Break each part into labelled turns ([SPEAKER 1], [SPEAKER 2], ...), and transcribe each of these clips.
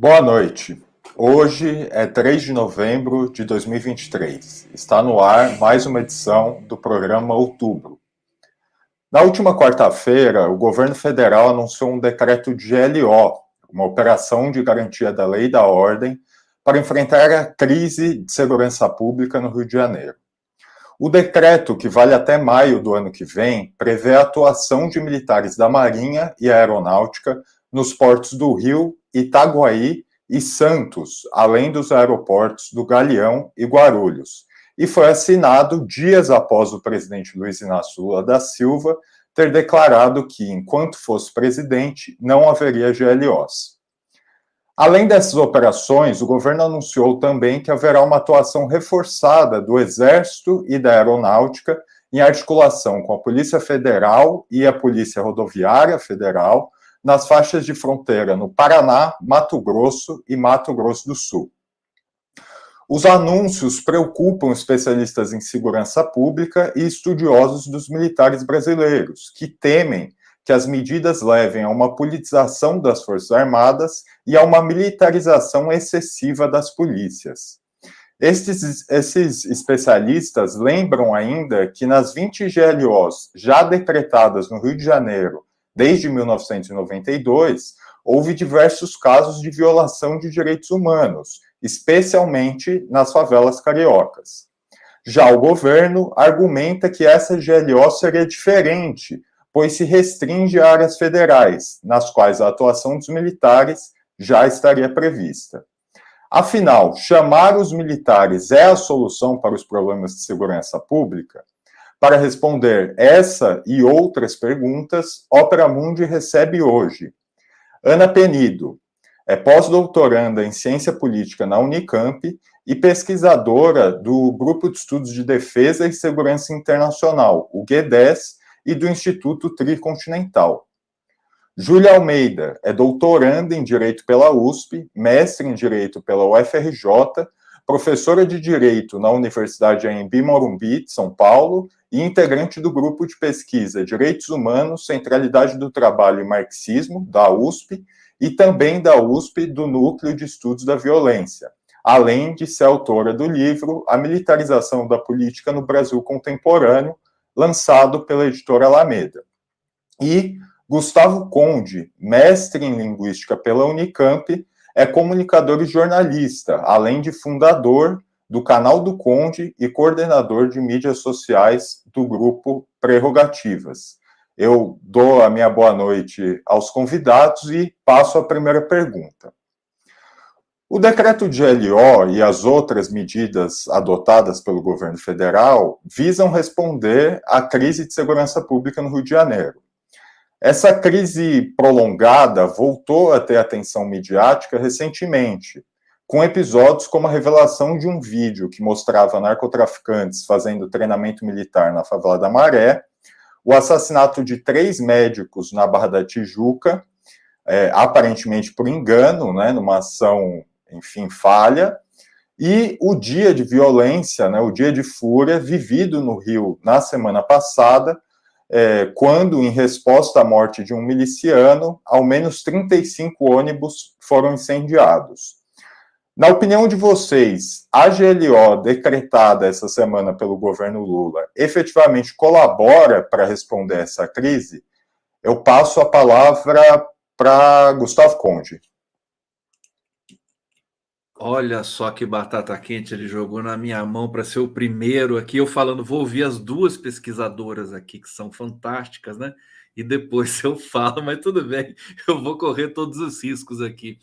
[SPEAKER 1] Boa noite. Hoje é 3 de novembro de 2023. Está no ar mais uma edição do programa Outubro. Na última quarta-feira, o governo federal anunciou um decreto de GLO, uma operação de garantia da lei e da ordem, para enfrentar a crise de segurança pública no Rio de Janeiro. O decreto, que vale até maio do ano que vem, prevê a atuação de militares da Marinha e Aeronáutica nos portos do Rio, Itaguaí e Santos, além dos aeroportos do Galeão e Guarulhos, e foi assinado dias após o presidente Luiz Inácio Lula da Silva ter declarado que, enquanto fosse presidente, não haveria GLOs. Além dessas operações, o governo anunciou também que haverá uma atuação reforçada do Exército e da Aeronáutica em articulação com a Polícia Federal e a Polícia Rodoviária Federal nas faixas de fronteira no Paraná, Mato Grosso e Mato Grosso do Sul. Os anúncios preocupam especialistas em segurança pública e estudiosos dos militares brasileiros, que temem que as medidas levem a uma politização das Forças Armadas e a uma militarização excessiva das polícias. Estes, esses especialistas lembram ainda que nas 20 GLOs já decretadas no Rio de Janeiro desde 1992, houve diversos casos de violação de direitos humanos, especialmente nas favelas cariocas. Já o governo argumenta que essa GLO seria diferente, pois se restringe a áreas federais, nas quais a atuação dos militares já estaria prevista. Afinal, chamar os militares é a solução para os problemas de segurança pública? Para responder essa e outras perguntas, Opera Mundi recebe hoje Ana Penido, é pós-doutoranda em Ciência Política na Unicamp e pesquisadora do Grupo de Estudos de Defesa e Segurança Internacional, o G10, e do Instituto Tricontinental. Júlia Almeida é doutoranda em Direito pela USP, mestre em Direito pela UFRJ, professora de Direito na Universidade Anhembi Morumbi, de São Paulo, e integrante do grupo de pesquisa Direitos Humanos, Centralidade do Trabalho e Marxismo, da USP, e também da USP do Núcleo de Estudos da Violência, além de ser autora do livro A Militarização da Política no Brasil Contemporâneo, lançado pela editora Alameda. E Gustavo Conde, mestre em Linguística pela Unicamp, é comunicador e jornalista, além de fundador do canal do Conde e coordenador de mídias sociais do grupo Prerrogativas. Eu dou a minha boa noite aos convidados e passo a primeira pergunta. O decreto de LO e as outras medidas adotadas pelo governo federal visam responder à crise de segurança pública no Rio de Janeiro. Essa crise prolongada voltou a ter atenção midiática recentemente, com episódios como a revelação de um vídeo que mostrava narcotraficantes fazendo treinamento militar na favela da Maré, o assassinato de três médicos na Barra da Tijuca, é, aparentemente por engano, né, numa ação, enfim, falha, e o dia de violência, né, o dia de fúria vivido no Rio na semana passada, é, quando, em resposta à morte de um miliciano, ao menos 35 ônibus foram incendiados. Na opinião de vocês, a GLO decretada essa semana pelo governo Lula efetivamente colabora para responder essa crise? Eu passo a palavra para Gustavo Conde.
[SPEAKER 2] Olha só que batata quente ele jogou na minha mão para ser o primeiro aqui. Eu falando, vou ouvir as duas pesquisadoras aqui que são fantásticas, né? E depois eu falo, mas tudo bem, eu vou correr todos os riscos aqui.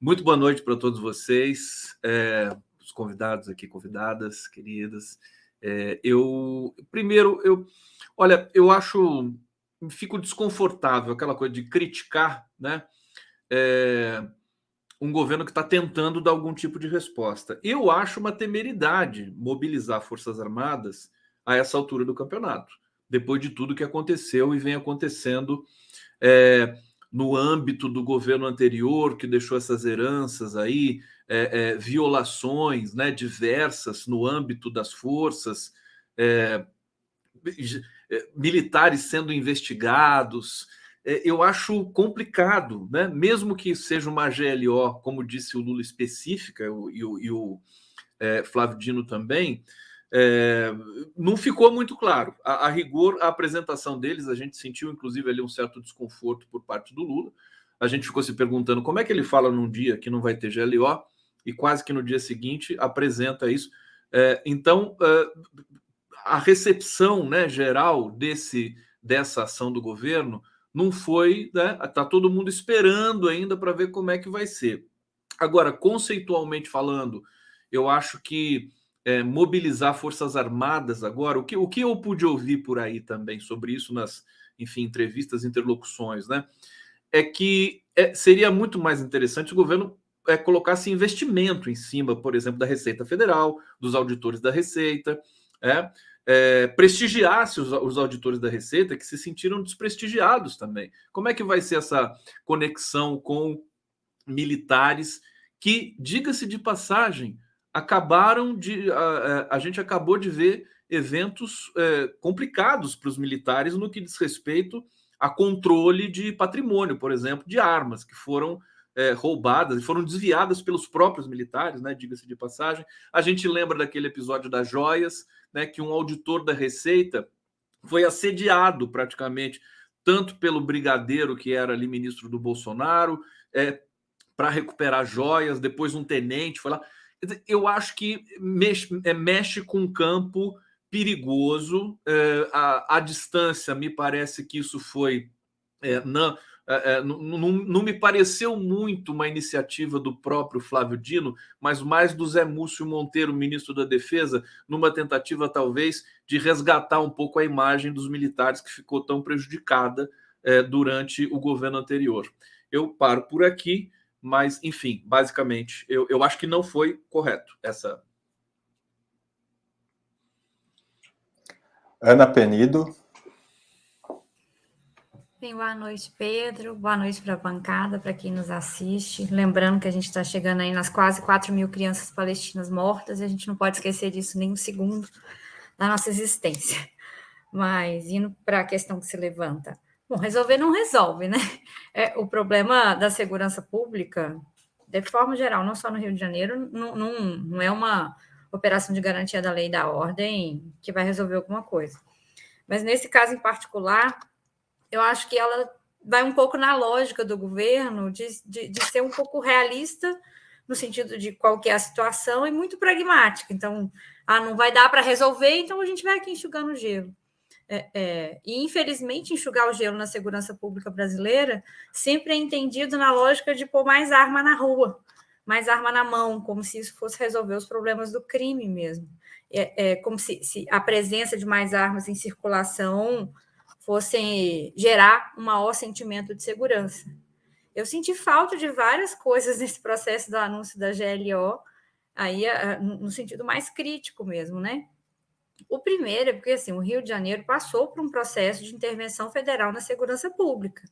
[SPEAKER 2] Muito boa noite para todos vocês, é, os convidados aqui, convidadas queridas. É, eu primeiro eu, olha, eu acho fico desconfortável aquela coisa de criticar, né? É, um governo que está tentando dar algum tipo de resposta. Eu acho uma temeridade mobilizar Forças Armadas a essa altura do campeonato, depois de tudo que aconteceu e vem acontecendo é, no âmbito do governo anterior, que deixou essas heranças aí, é, é, violações né, diversas no âmbito das forças, é, é, militares sendo investigados. É, eu acho complicado, né? mesmo que seja uma GLO, como disse o Lula, específica, e o, e o é, Flávio Dino também, é, não ficou muito claro. A, a, rigor, a apresentação deles, a gente sentiu, inclusive, ali um certo desconforto por parte do Lula. A gente ficou se perguntando como é que ele fala num dia que não vai ter GLO e quase que no dia seguinte apresenta isso. É, então, é, a recepção né, geral desse, dessa ação do governo não foi, né? Tá todo mundo esperando ainda para ver como é que vai ser. Agora, conceitualmente falando, eu acho que é, mobilizar forças armadas agora, o que, o que eu pude ouvir por aí também sobre isso nas, enfim, entrevistas, interlocuções, né? É que é, seria muito mais interessante o governo é, colocasse investimento em cima, por exemplo, da Receita Federal, dos auditores da Receita, é, é, prestigiasse os, os, auditores da Receita que se sentiram desprestigiados também. Como é que vai ser essa conexão com militares que, diga-se de passagem, acabaram de. A, a, gente acabou de ver eventos é, complicados para os militares no que diz respeito a controle de patrimônio, por exemplo, de armas que foram é, roubadas e foram desviadas pelos próprios militares, né? Diga-se de passagem. A gente lembra daquele episódio das joias, né? Que um auditor da Receita foi assediado praticamente tanto pelo brigadeiro que era ali ministro do Bolsonaro é, para recuperar joias, depois um tenente foi lá. Eu acho que mexe, é, mexe com um campo perigoso. É, a, distância, me parece que isso foi é, é, é não, não, me pareceu muito uma iniciativa do próprio Flávio Dino, mas mais do Zé Múcio Monteiro, ministro da Defesa, numa tentativa talvez de resgatar um pouco a imagem dos militares que ficou tão prejudicada é, durante o governo anterior. Eu paro por aqui, mas enfim, basicamente, eu, eu acho que não foi correto essa.
[SPEAKER 1] Ana Penido.
[SPEAKER 3] Bem, boa noite, Pedro. Boa noite para a bancada, para quem nos assiste. Lembrando que a gente está chegando aí nas quase 4 mil crianças palestinas mortas e a gente não pode esquecer disso nem um segundo da nossa existência. Mas indo para a questão que se levanta. Bom, resolver não resolve, né? É, o problema da segurança pública, de forma geral, não só no Rio de Janeiro, não, não, não é uma operação de garantia da lei e da ordem que vai resolver alguma coisa. Mas nesse caso em particular, eu acho que ela vai um pouco na lógica do governo de, de, de ser um pouco realista no sentido de qual que é a situação e muito pragmática. Então, ah, não vai dar para resolver, então a gente vai aqui enxugando o gelo. É, é, e, infelizmente, enxugar o gelo na segurança pública brasileira sempre é entendido na lógica de pôr mais arma na rua, mais arma na mão, como se isso fosse resolver os problemas do crime mesmo. É, é como se, se a presença de mais armas em circulação fossem gerar um maior sentimento de segurança. Eu senti falta de várias coisas nesse processo do anúncio da GLO, aí no sentido mais crítico mesmo, né? O primeiro é porque assim, o Rio de Janeiro passou por um processo de intervenção federal na segurança pública,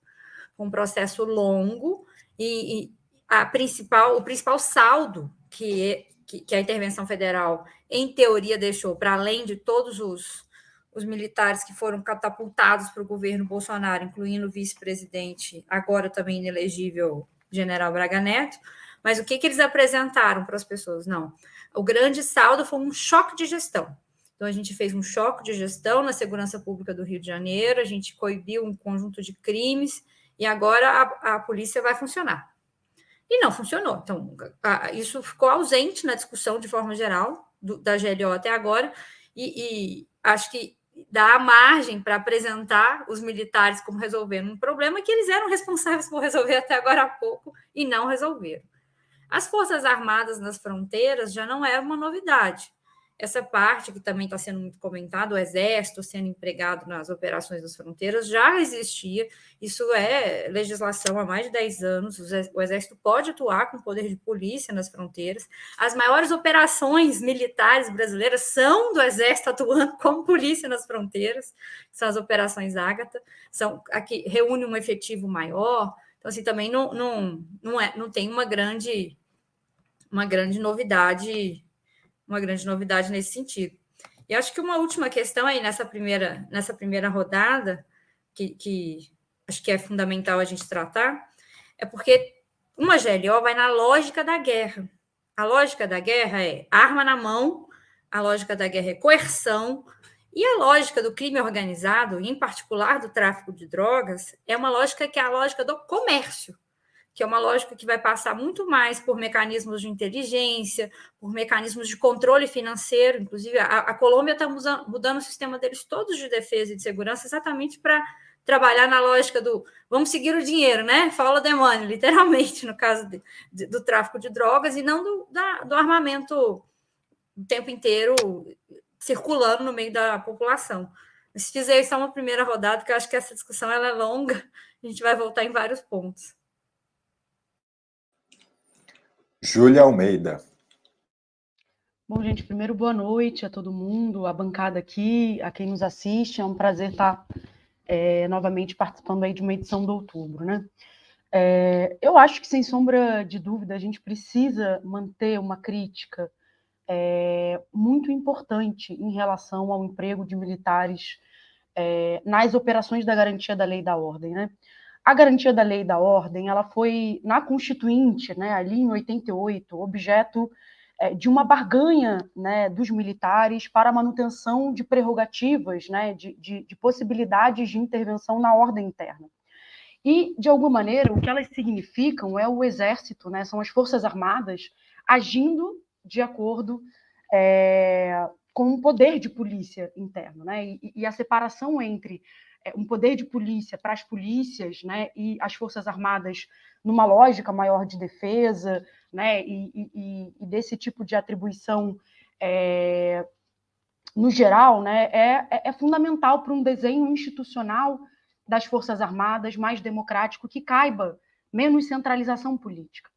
[SPEAKER 3] um processo longo e, e a principal, o principal saldo que, que, que a intervenção federal, em teoria, deixou para além de todos os os militares que foram catapultados para o governo Bolsonaro, incluindo o vice-presidente, agora também inelegível, general Braga Neto. Mas o que, que eles apresentaram para as pessoas? Não. O grande saldo foi um choque de gestão. Então, a gente fez um choque de gestão na segurança pública do Rio de Janeiro, a gente coibiu um conjunto de crimes e agora a, a polícia vai funcionar. E não funcionou. Então, a, isso ficou ausente na discussão de forma geral do, da GLO até agora, e, e acho que a margem para apresentar os militares como resolvendo um problema que eles eram responsáveis por resolver até agora há pouco e não resolveram. As Forças Armadas nas fronteiras já não é uma novidade. Essa parte que também está sendo muito comentada, o exército sendo empregado nas operações das fronteiras, já existia. Isso é legislação há mais de 10 anos. O exército pode atuar com poder de polícia nas fronteiras. As maiores operações militares brasileiras são do exército atuando como polícia nas fronteiras, são as operações Ágata, são aqui reúne um efetivo maior. Então, assim, também não, não, não, é, não tem uma grande, uma grande novidade uma grande novidade nesse sentido. E acho que uma última questão aí nessa primeira, nessa primeira rodada, que, que acho que é fundamental a gente tratar, é porque uma GLO vai na lógica da guerra. A lógica da guerra é arma na mão, a lógica da guerra é coerção, e a lógica do crime organizado, em particular do tráfico de drogas, é uma lógica que é a lógica do comércio, que é uma lógica que vai passar muito mais por mecanismos de inteligência, por mecanismos de controle financeiro. Inclusive, a, a Colômbia está mudando o sistema deles todos de defesa e de segurança exatamente para trabalhar na lógica do vamos seguir o dinheiro, né? The money, literalmente, no caso de, de, do tráfico de drogas, e não do, da, do armamento o tempo inteiro circulando no meio da população. Se fizer só uma primeira rodada, que eu acho que essa discussão ela é longa, a gente vai voltar em vários pontos.
[SPEAKER 1] Júlia Almeida.
[SPEAKER 4] Bom, gente, primeiro boa noite a todo mundo, a bancada aqui, a quem nos assiste. É um prazer estar é, novamente participando aí de uma edição do outubro, né? É, eu acho que, sem sombra de dúvida, a gente precisa manter uma crítica é, muito importante em relação ao emprego de militares é, nas operações da garantia da lei e da ordem. Né? A garantia da lei e da ordem ela foi, na Constituinte, né, ali em 88, objeto é, de uma barganha né, dos militares para a manutenção de prerrogativas, né, de, de, de possibilidades de intervenção na ordem interna. E, de alguma maneira, o que elas significam é o exército, né, são as forças armadas agindo de acordo é, com o poder de polícia interno, né? E, e a separação entre um poder de polícia para as polícias, né, e as forças armadas numa lógica maior de defesa, né, e, e, e desse tipo de atribuição é, no geral, né, é, é, é fundamental para um desenho institucional das forças armadas mais democrático que caiba menos centralização política.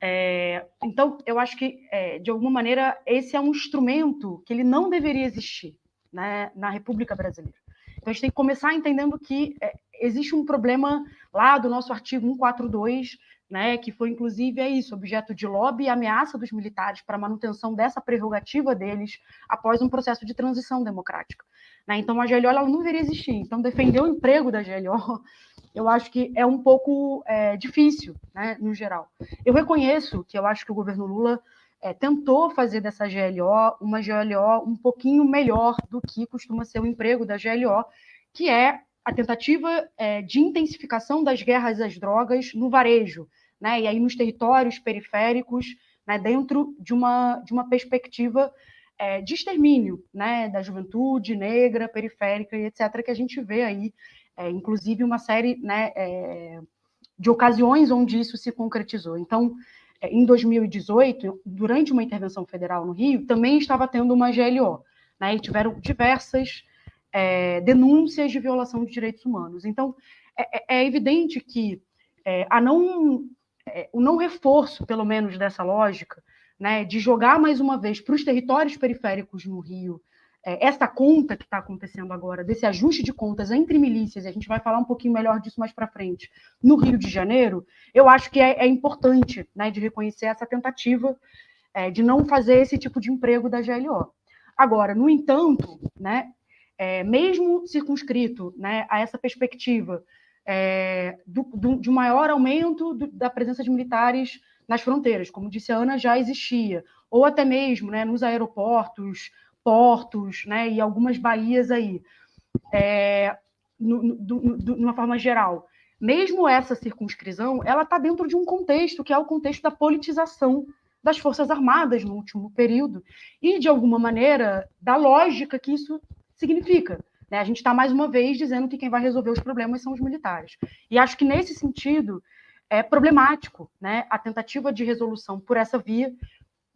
[SPEAKER 4] É, então, eu acho que, é, de alguma maneira, esse é um instrumento que ele não deveria existir né, na República Brasileira. Então, a gente tem que começar entendendo que é, existe um problema lá do nosso artigo 142, né, que foi, inclusive, é isso, objeto de lobby e ameaça dos militares para manutenção dessa prerrogativa deles após um processo de transição democrática. Né? Então, a GLO ela não deveria existir. Então, defender o emprego da GLO eu acho que é um pouco é, difícil, né, no geral. Eu reconheço que eu acho que o governo Lula é, tentou fazer dessa GLO uma GLO um pouquinho melhor do que costuma ser o emprego da GLO, que é a tentativa é, de intensificação das guerras às drogas no varejo, né, e aí nos territórios periféricos, né, dentro de uma, de uma perspectiva é, de extermínio né, da juventude negra, periférica e etc., que a gente vê aí é, inclusive uma série né, é, de ocasiões onde isso se concretizou. Então, em 2018, durante uma intervenção federal no Rio, também estava tendo uma GLO, né, e tiveram diversas é, denúncias de violação de direitos humanos. Então, é, é, é evidente que a não, o não reforço, pelo menos, dessa lógica, né, de jogar mais uma vez para os territórios periféricos no Rio é, essa conta que está acontecendo agora, desse ajuste de contas entre milícias, e a gente vai falar um pouquinho melhor disso mais para frente, no Rio de Janeiro, eu acho que é, é importante né, de reconhecer essa tentativa é, de não fazer esse tipo de emprego da GLO. Agora, no entanto, né, é, mesmo circunscrito né, a essa perspectiva é, do, do, de maior aumento do, da presença de militares nas fronteiras, como disse a Ana, já existia, ou até mesmo né, nos aeroportos, portos, né, e algumas baías aí, é, no, no, no, de uma forma geral. Mesmo essa circunscrição, ela está dentro de um contexto que é o contexto da politização das Forças Armadas no último período e, de alguma maneira, da lógica que isso significa. Né? A gente está, mais uma vez, dizendo que quem vai resolver os problemas são os militares. E acho que, nesse sentido, é problemático né? a tentativa de resolução por essa via,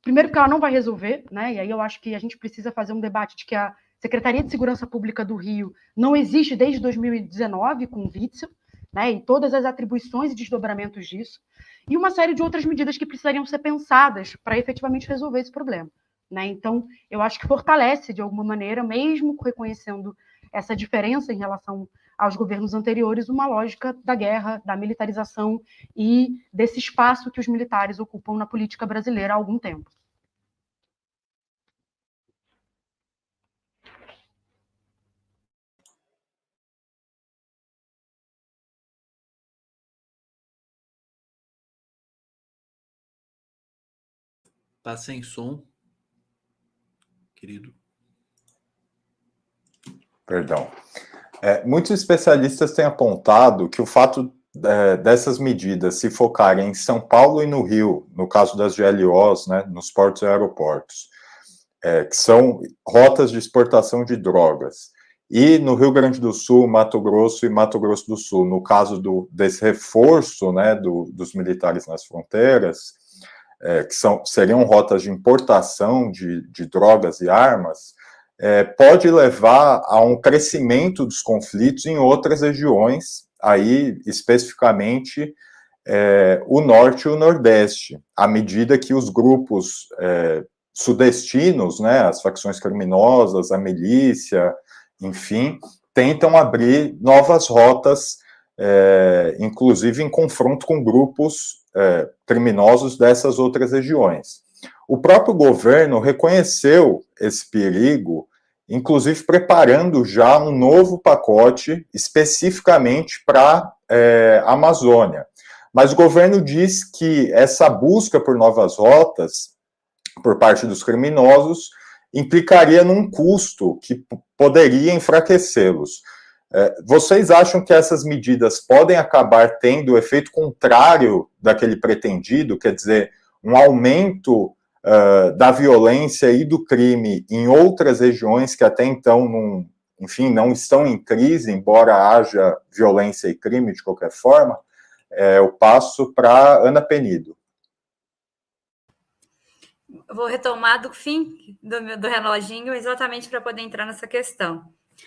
[SPEAKER 4] Primeiro, porque ela não vai resolver, né? E aí eu acho que a gente precisa fazer um debate de que a Secretaria de Segurança Pública do Rio não existe desde 2019 com o Witzel, né? E todas as atribuições e desdobramentos disso, e uma série de outras medidas que precisariam ser pensadas para efetivamente resolver esse problema. Né? Então, eu acho que fortalece, de alguma maneira, mesmo reconhecendo essa diferença em relação aos governos anteriores, uma lógica da guerra, da militarização e desse espaço que os militares ocupam na política brasileira há algum tempo.
[SPEAKER 2] Está sem som, querido.
[SPEAKER 1] Perdão. É, muitos especialistas têm apontado que o fato é, dessas medidas se focarem em São Paulo e no Rio, no caso das GLOs, né, nos portos e aeroportos, é, que são rotas de exportação de drogas, e no Rio Grande do Sul, Mato Grosso e Mato Grosso do Sul, no caso do, desse reforço né, do, dos militares nas fronteiras, é, que são, seriam rotas de importação de, de drogas e armas, é, pode levar a um crescimento dos conflitos em outras regiões, aí especificamente é, o norte e o nordeste, à medida que os grupos é, sudestinos, né, as facções criminosas, a milícia, enfim, tentam abrir novas rotas, é, inclusive em confronto com grupos é, criminosos dessas outras regiões. O próprio governo reconheceu esse perigo, inclusive preparando já um novo pacote especificamente para é, a Amazônia. Mas o governo diz que essa busca por novas rotas por parte dos criminosos implicaria num custo que poderia enfraquecê-los. É, vocês acham que essas medidas podem acabar tendo o efeito contrário daquele pretendido, quer dizer, um aumento uh, da violência e do crime em outras regiões que até então não, enfim, não estão em crise, embora haja violência e crime de qualquer forma? É, eu passo para Ana Penido
[SPEAKER 3] vou retomar do fim do, do reloginho exatamente para poder entrar nessa questão.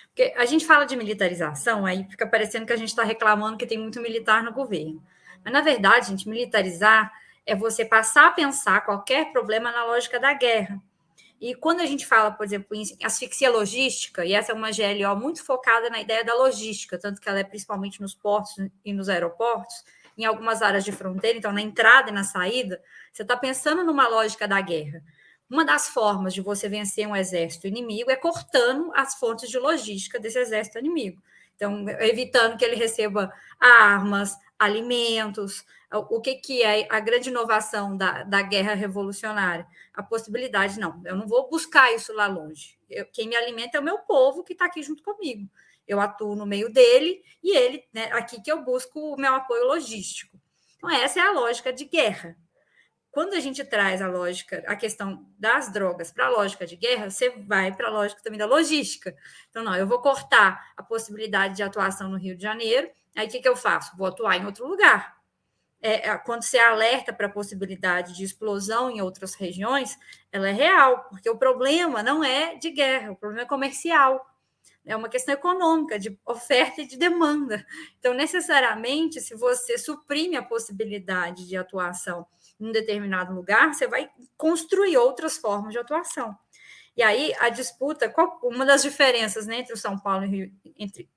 [SPEAKER 3] Porque a gente fala de militarização, aí fica parecendo que a gente está reclamando que tem muito militar no governo. Mas, na verdade, gente, militarizar é você passar a pensar qualquer problema na lógica da guerra. E quando a gente fala, por exemplo, em asfixia logística, e essa é uma GLO muito focada na ideia da logística, tanto que ela é principalmente nos portos e nos aeroportos, em algumas áreas de fronteira, então na entrada e na saída, você está pensando numa lógica da guerra. Uma das formas de você vencer um exército inimigo é cortando as fontes de logística desse exército inimigo. Então, evitando que ele receba armas, alimentos. O que, que é a grande inovação da, da guerra revolucionária? A possibilidade, não, eu não vou buscar isso lá longe. Eu, quem me alimenta é o meu povo que está aqui junto comigo eu atuo no meio dele e ele, né, aqui que eu busco o meu apoio logístico. Então, essa é a lógica de guerra. Quando a gente traz a lógica, a questão das drogas para a lógica de guerra, você vai para a lógica também da logística. Então, não, eu vou cortar a possibilidade de atuação no Rio de Janeiro, aí o que, que eu faço? Vou atuar em outro lugar. É, é quando você alerta para a possibilidade de explosão em outras regiões, ela é real, porque o problema não é de guerra, o problema é comercial é uma questão econômica, de oferta e de demanda. Então, necessariamente, se você suprime a possibilidade de atuação em um determinado lugar, você vai construir outras formas de atuação. E aí a disputa, qual, uma das diferenças né, entre São Paulo e Rio, entre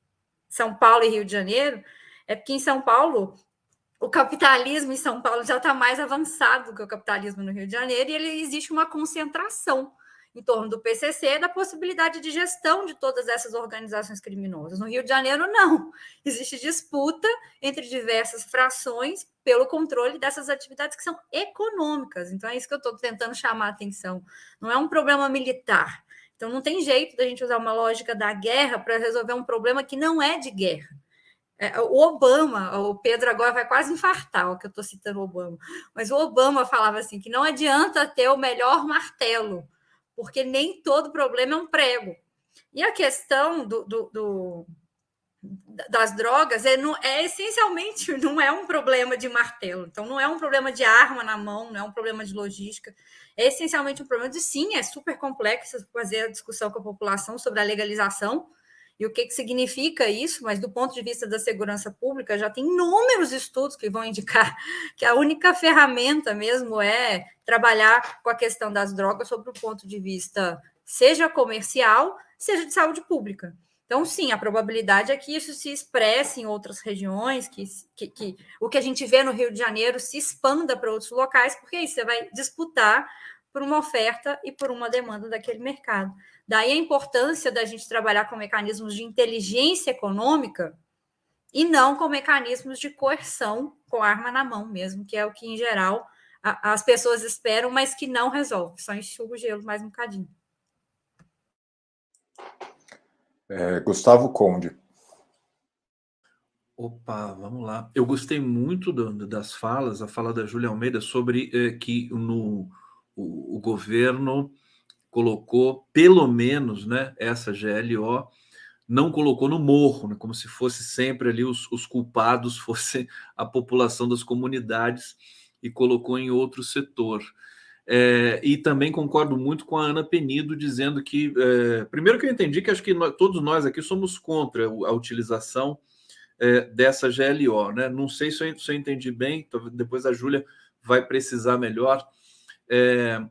[SPEAKER 3] São Paulo e Rio de Janeiro é que em São Paulo o capitalismo em São Paulo já está mais avançado do que o capitalismo no Rio de Janeiro e ele existe uma concentração em torno do PCC da possibilidade de gestão de todas essas organizações criminosas. No Rio de Janeiro, não. Existe disputa entre diversas frações pelo controle dessas atividades que são econômicas. Então, é isso que eu estou tentando chamar a atenção. Não é um problema militar. Então, não tem jeito da gente usar uma lógica da guerra para resolver um problema que não é de guerra. É, o Obama, o Pedro agora vai quase infartar, o que eu estou citando o Obama, mas o Obama falava assim que não adianta ter o melhor martelo, porque nem todo problema é um prego. E a questão do, do, do das drogas é, não, é essencialmente não é um problema de martelo, então não é um problema de arma na mão, não é um problema de logística, é essencialmente um problema de sim, é super complexo fazer a discussão com a população sobre a legalização, e o que, que significa isso, mas do ponto de vista da segurança pública, já tem inúmeros estudos que vão indicar que a única ferramenta mesmo é trabalhar com a questão das drogas sobre o ponto de vista seja comercial, seja de saúde pública. Então, sim, a probabilidade é que isso se expresse em outras regiões, que, que, que o que a gente vê no Rio de Janeiro se expanda para outros locais, porque aí você vai disputar por uma oferta e por uma demanda daquele mercado. Daí a importância da gente trabalhar com mecanismos de inteligência econômica e não com mecanismos de coerção com arma na mão mesmo, que é o que, em geral, a, as pessoas esperam, mas que não resolve, só enxuga o gelo mais um bocadinho.
[SPEAKER 1] É, Gustavo Conde.
[SPEAKER 2] Opa, vamos lá. Eu gostei muito do, das falas, a fala da Júlia Almeida sobre eh, que no, o, o, governo colocou, pelo menos, né, essa GLO, não colocou no morro, né, como se fosse sempre ali os, os culpados fosse a população das comunidades e colocou em outro setor. É, e também concordo muito com a Ana Penido dizendo que, é, primeiro que eu entendi que acho que nós, todos nós aqui somos contra a utilização é, dessa GLO, né? Não sei se eu, se eu entendi bem, depois a Júlia vai precisar melhor. É,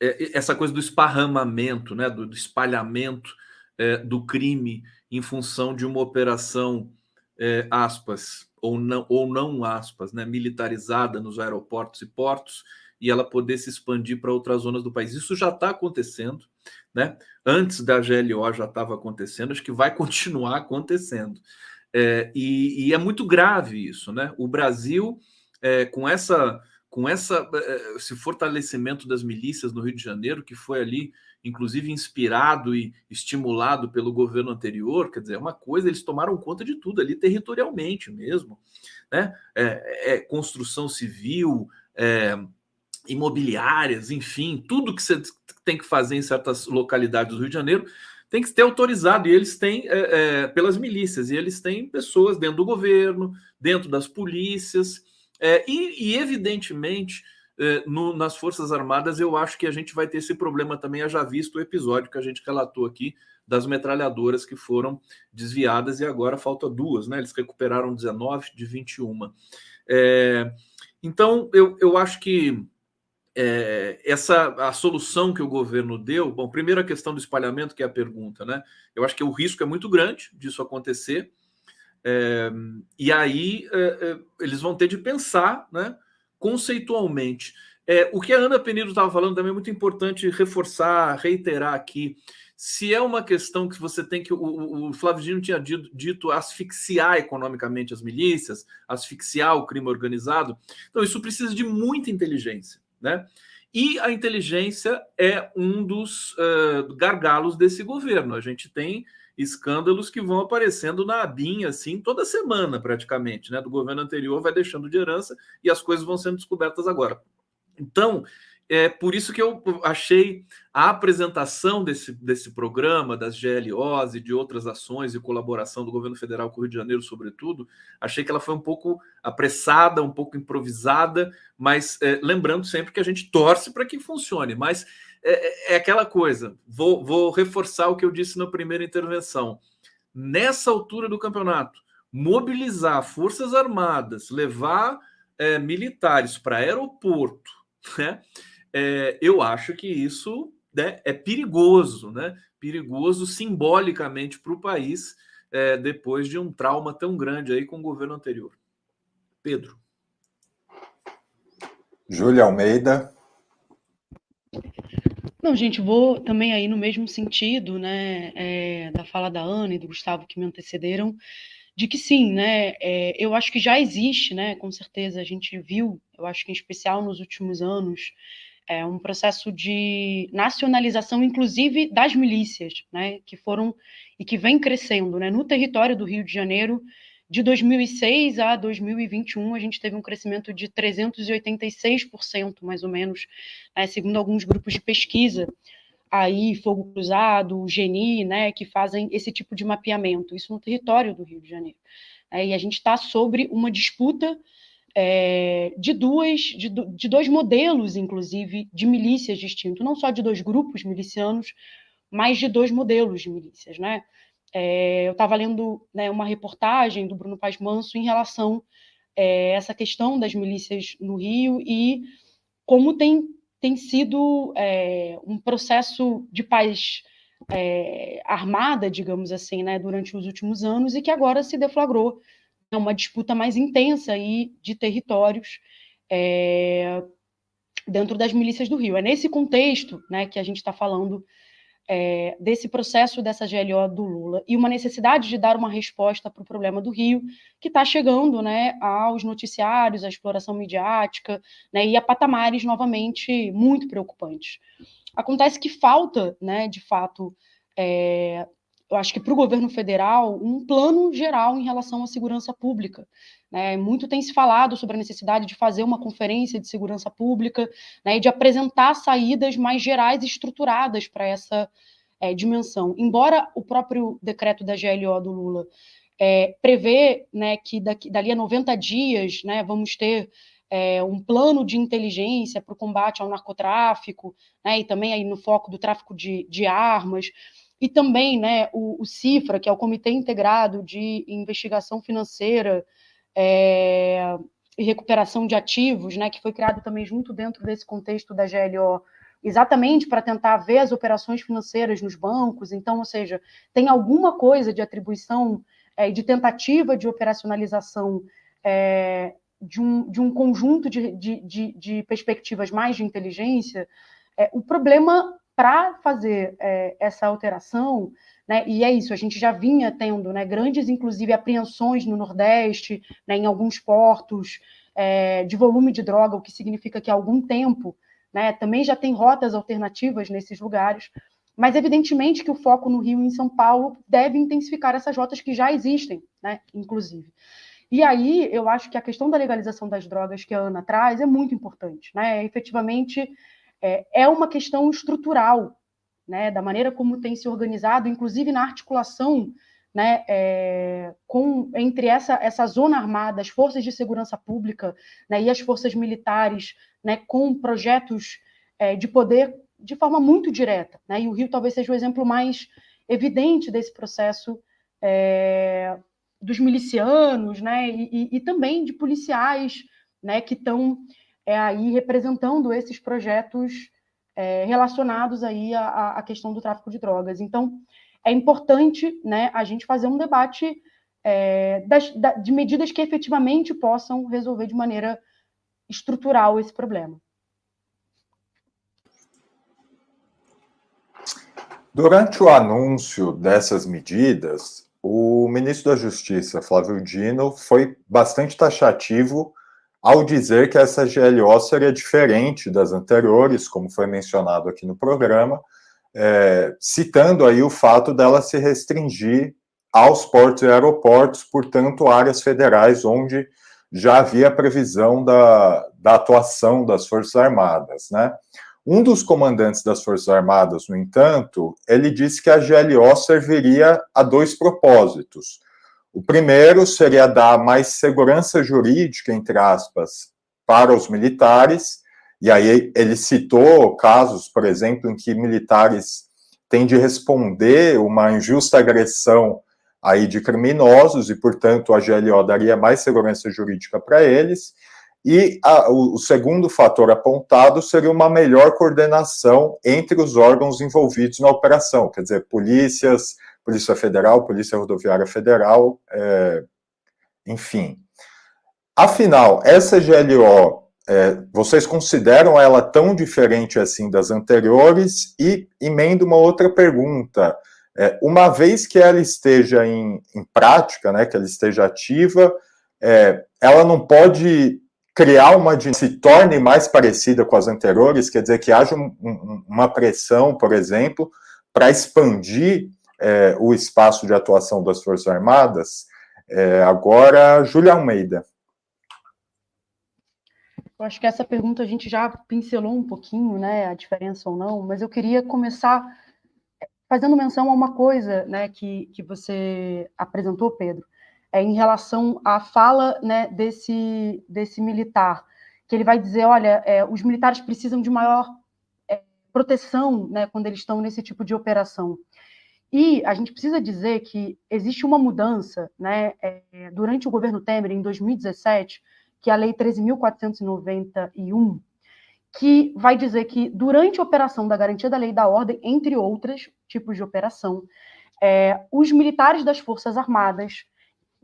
[SPEAKER 2] é, essa coisa do esparramamento, né? do, do espalhamento é, do crime em função de uma operação, aspas, ou não, ou não aspas, né? militarizada nos aeroportos e portos e ela poder se expandir para outras zonas do país. Isso já está acontecendo, né? Antes da GLO já estava acontecendo, acho que vai continuar acontecendo. É, e, e, é muito grave isso, né? O Brasil, é, com essa com essa, é, esse fortalecimento das milícias no Rio de Janeiro, que foi ali, inclusive, inspirado e estimulado pelo governo anterior, quer dizer, é uma coisa, eles tomaram conta de tudo ali territorialmente mesmo, né? É, é construção civil, é, imobiliárias, enfim, tudo que você tem que fazer em certas localidades do Rio de Janeiro tem que ter autorizado, e eles têm é, é, pelas milícias, e eles têm pessoas dentro do governo, dentro das polícias, é, e, e, evidentemente é, no, nas Forças Armadas eu acho que a gente vai ter esse problema também, já visto o episódio que a gente relatou aqui das metralhadoras que foram desviadas e agora falta duas, né? Eles recuperaram 19 de 21. É, então eu, eu acho que é, essa a solução que o governo deu, bom, primeiro a questão do espalhamento, que é a pergunta, né? Eu acho que o risco é muito grande disso acontecer, é, e aí é, é eles vão ter de pensar, né, conceitualmente. É, o que a Ana Penido estava falando também é muito importante reforçar, reiterar aqui. Se é uma questão que você tem que. O, o Flávio Dino tinha dito, dito asfixiar economicamente as milícias, asfixiar o crime organizado. Então, isso precisa de muita inteligência né? E a inteligência é um dos uh, gargalos desse governo. A gente tem escândalos que vão aparecendo na abinha, assim, toda semana, praticamente, né? Do governo anterior vai deixando de herança e as coisas vão sendo descobertas agora. Então, é por isso que eu achei a apresentação desse, desse programa, das GLOs e de outras ações e colaboração do governo federal com o Rio de Janeiro, sobretudo, achei que ela foi um pouco apressada, um pouco improvisada, mas é, lembrando sempre que a gente torce para que funcione. Mas é, é, é aquela coisa, vou, vou reforçar o que eu disse na primeira intervenção. Nessa altura do campeonato, mobilizar forças armadas, levar é, militares para aeroporto, né? É, eu acho que isso né, é perigoso, né? Perigoso simbolicamente para o país é, depois de um trauma tão grande aí com o governo anterior. Pedro.
[SPEAKER 1] Júlia Almeida.
[SPEAKER 4] Não, gente, vou também aí no mesmo sentido, né, é, da fala da Ana e do Gustavo que me antecederam, de que sim, né, é, eu acho que já existe, né, com certeza a gente viu, eu acho que em especial nos últimos anos, é um processo de nacionalização, inclusive das milícias, né, que foram e que vem crescendo, né, no território do Rio de Janeiro. De 2006 a 2021, a gente teve um crescimento de 386%, mais ou menos, né, segundo alguns grupos de pesquisa, aí Fogo Cruzado, Geni, né, que fazem esse tipo de mapeamento, isso no território do Rio de Janeiro. É, e a gente está sobre uma disputa é, de, duas, de, de, dois modelos, inclusive, de milícias distintos, não só de dois grupos milicianos, mas de dois modelos de milícias. Né? É, eu estava lendo né, uma reportagem do Bruno Paz Manso em relação a é, essa questão das milícias no Rio e como tem, tem sido é, um processo de paz é, armada, digamos assim, né, durante os últimos anos e que agora se deflagrou uma disputa mais intensa aí de territórios é, dentro das milícias do Rio. É nesse contexto né, que a gente está falando é, desse processo dessa GLO do Lula e uma necessidade de dar uma resposta para o problema do Rio, que está chegando né, aos noticiários, à exploração midiática né, e a patamares novamente muito preocupantes. Acontece que falta, né, de fato, é, eu acho que para o governo federal, um plano geral em relação à segurança pública. Né? Muito tem se falado sobre a necessidade de fazer uma conferência de segurança pública né, e de apresentar saídas mais gerais e estruturadas para essa é, dimensão. Embora o próprio decreto da GLO do Lula é, prevê né, que daqui, dali a 90 dias né, vamos ter é, um plano de inteligência para o combate ao narcotráfico, né, e também aí no foco do tráfico de, de armas, e também né, o, o, CIFRA, que é o Comitê Integrado de Investigação Financeira é, e Recuperação de Ativos, né, que foi criado também junto dentro desse contexto da GLO, exatamente para tentar ver as operações financeiras nos bancos. Então, ou seja, tem alguma coisa de atribuição é, de tentativa de operacionalização é, de, um, de um conjunto de, de, de, de perspectivas mais de inteligência. É, o problema para fazer é, essa alteração, né, e é isso, a gente já vinha tendo né, grandes, inclusive, apreensões no Nordeste, né, em alguns portos, é, de volume de droga, o que significa que há algum tempo né, também já tem rotas alternativas nesses lugares, mas evidentemente que o foco no Rio e em São Paulo deve intensificar essas rotas que já existem, né, inclusive. E aí eu acho que a questão da legalização das drogas que a Ana traz é muito importante, né? Efetivamente, é, é uma questão estrutural, né, da maneira como tem se organizado, inclusive na articulação né, é, com, entre essa, essa zona armada, as forças de segurança pública né, e as forças militares, né, com projetos é, de poder de forma muito direta. Né, e o Rio talvez seja o exemplo mais evidente desse processo é, dos milicianos né, e, e, e, também de policiais né, que estão é aí representando esses projetos é, relacionados aí à, à, questão do tráfico de drogas. Então, é importante né, a gente fazer um debate é, das, da, de medidas que efetivamente possam resolver de maneira estrutural esse problema.
[SPEAKER 1] Durante o anúncio dessas medidas, o ministro da Justiça, Flávio Dino, foi bastante taxativo ao dizer que essa GLO seria diferente das anteriores, como foi mencionado aqui no programa, é, citando aí o fato dela se restringir aos portos e aeroportos, portanto, áreas federais onde já havia previsão da, da atuação das Forças Armadas, né? Um dos comandantes das Forças Armadas, no entanto, ele disse que a GLO serviria a dois propósitos. O primeiro seria dar mais segurança jurídica, entre aspas, para os militares, e aí ele citou casos, por exemplo, em que militares têm de responder uma injusta agressão aí de criminosos, e, portanto, a GLO daria mais segurança jurídica para eles. E a, o, o, segundo fator apontado seria uma melhor coordenação entre os órgãos envolvidos na operação, quer dizer, polícias, Polícia Federal, Polícia Rodoviária Federal, é, enfim. Afinal, essa GLO, é, vocês consideram ela tão diferente assim das anteriores? E emendo uma outra pergunta. É, uma vez que ela esteja em, em, prática, né, que ela esteja ativa, é, ela não pode criar uma se torne mais parecida com as anteriores, quer dizer que haja um, um, uma pressão, por exemplo, para expandir é, o espaço de atuação das Forças Armadas. É, agora, Júlia Almeida.
[SPEAKER 4] Eu acho que essa pergunta a gente já pincelou um pouquinho, né, a diferença ou não, mas eu queria começar fazendo menção a uma coisa, né, que, que você apresentou, Pedro, é em relação à fala, né, desse, desse militar, que ele vai dizer, olha, é, os militares precisam de maior é, proteção, né, quando eles estão nesse tipo de operação. E a gente precisa dizer que existe uma mudança, né, é, durante o governo Temer, em 2017, que é a Lei 13.491, que vai dizer que durante a operação da garantia da lei da ordem, entre outros tipos de operação, é, os militares das Forças Armadas,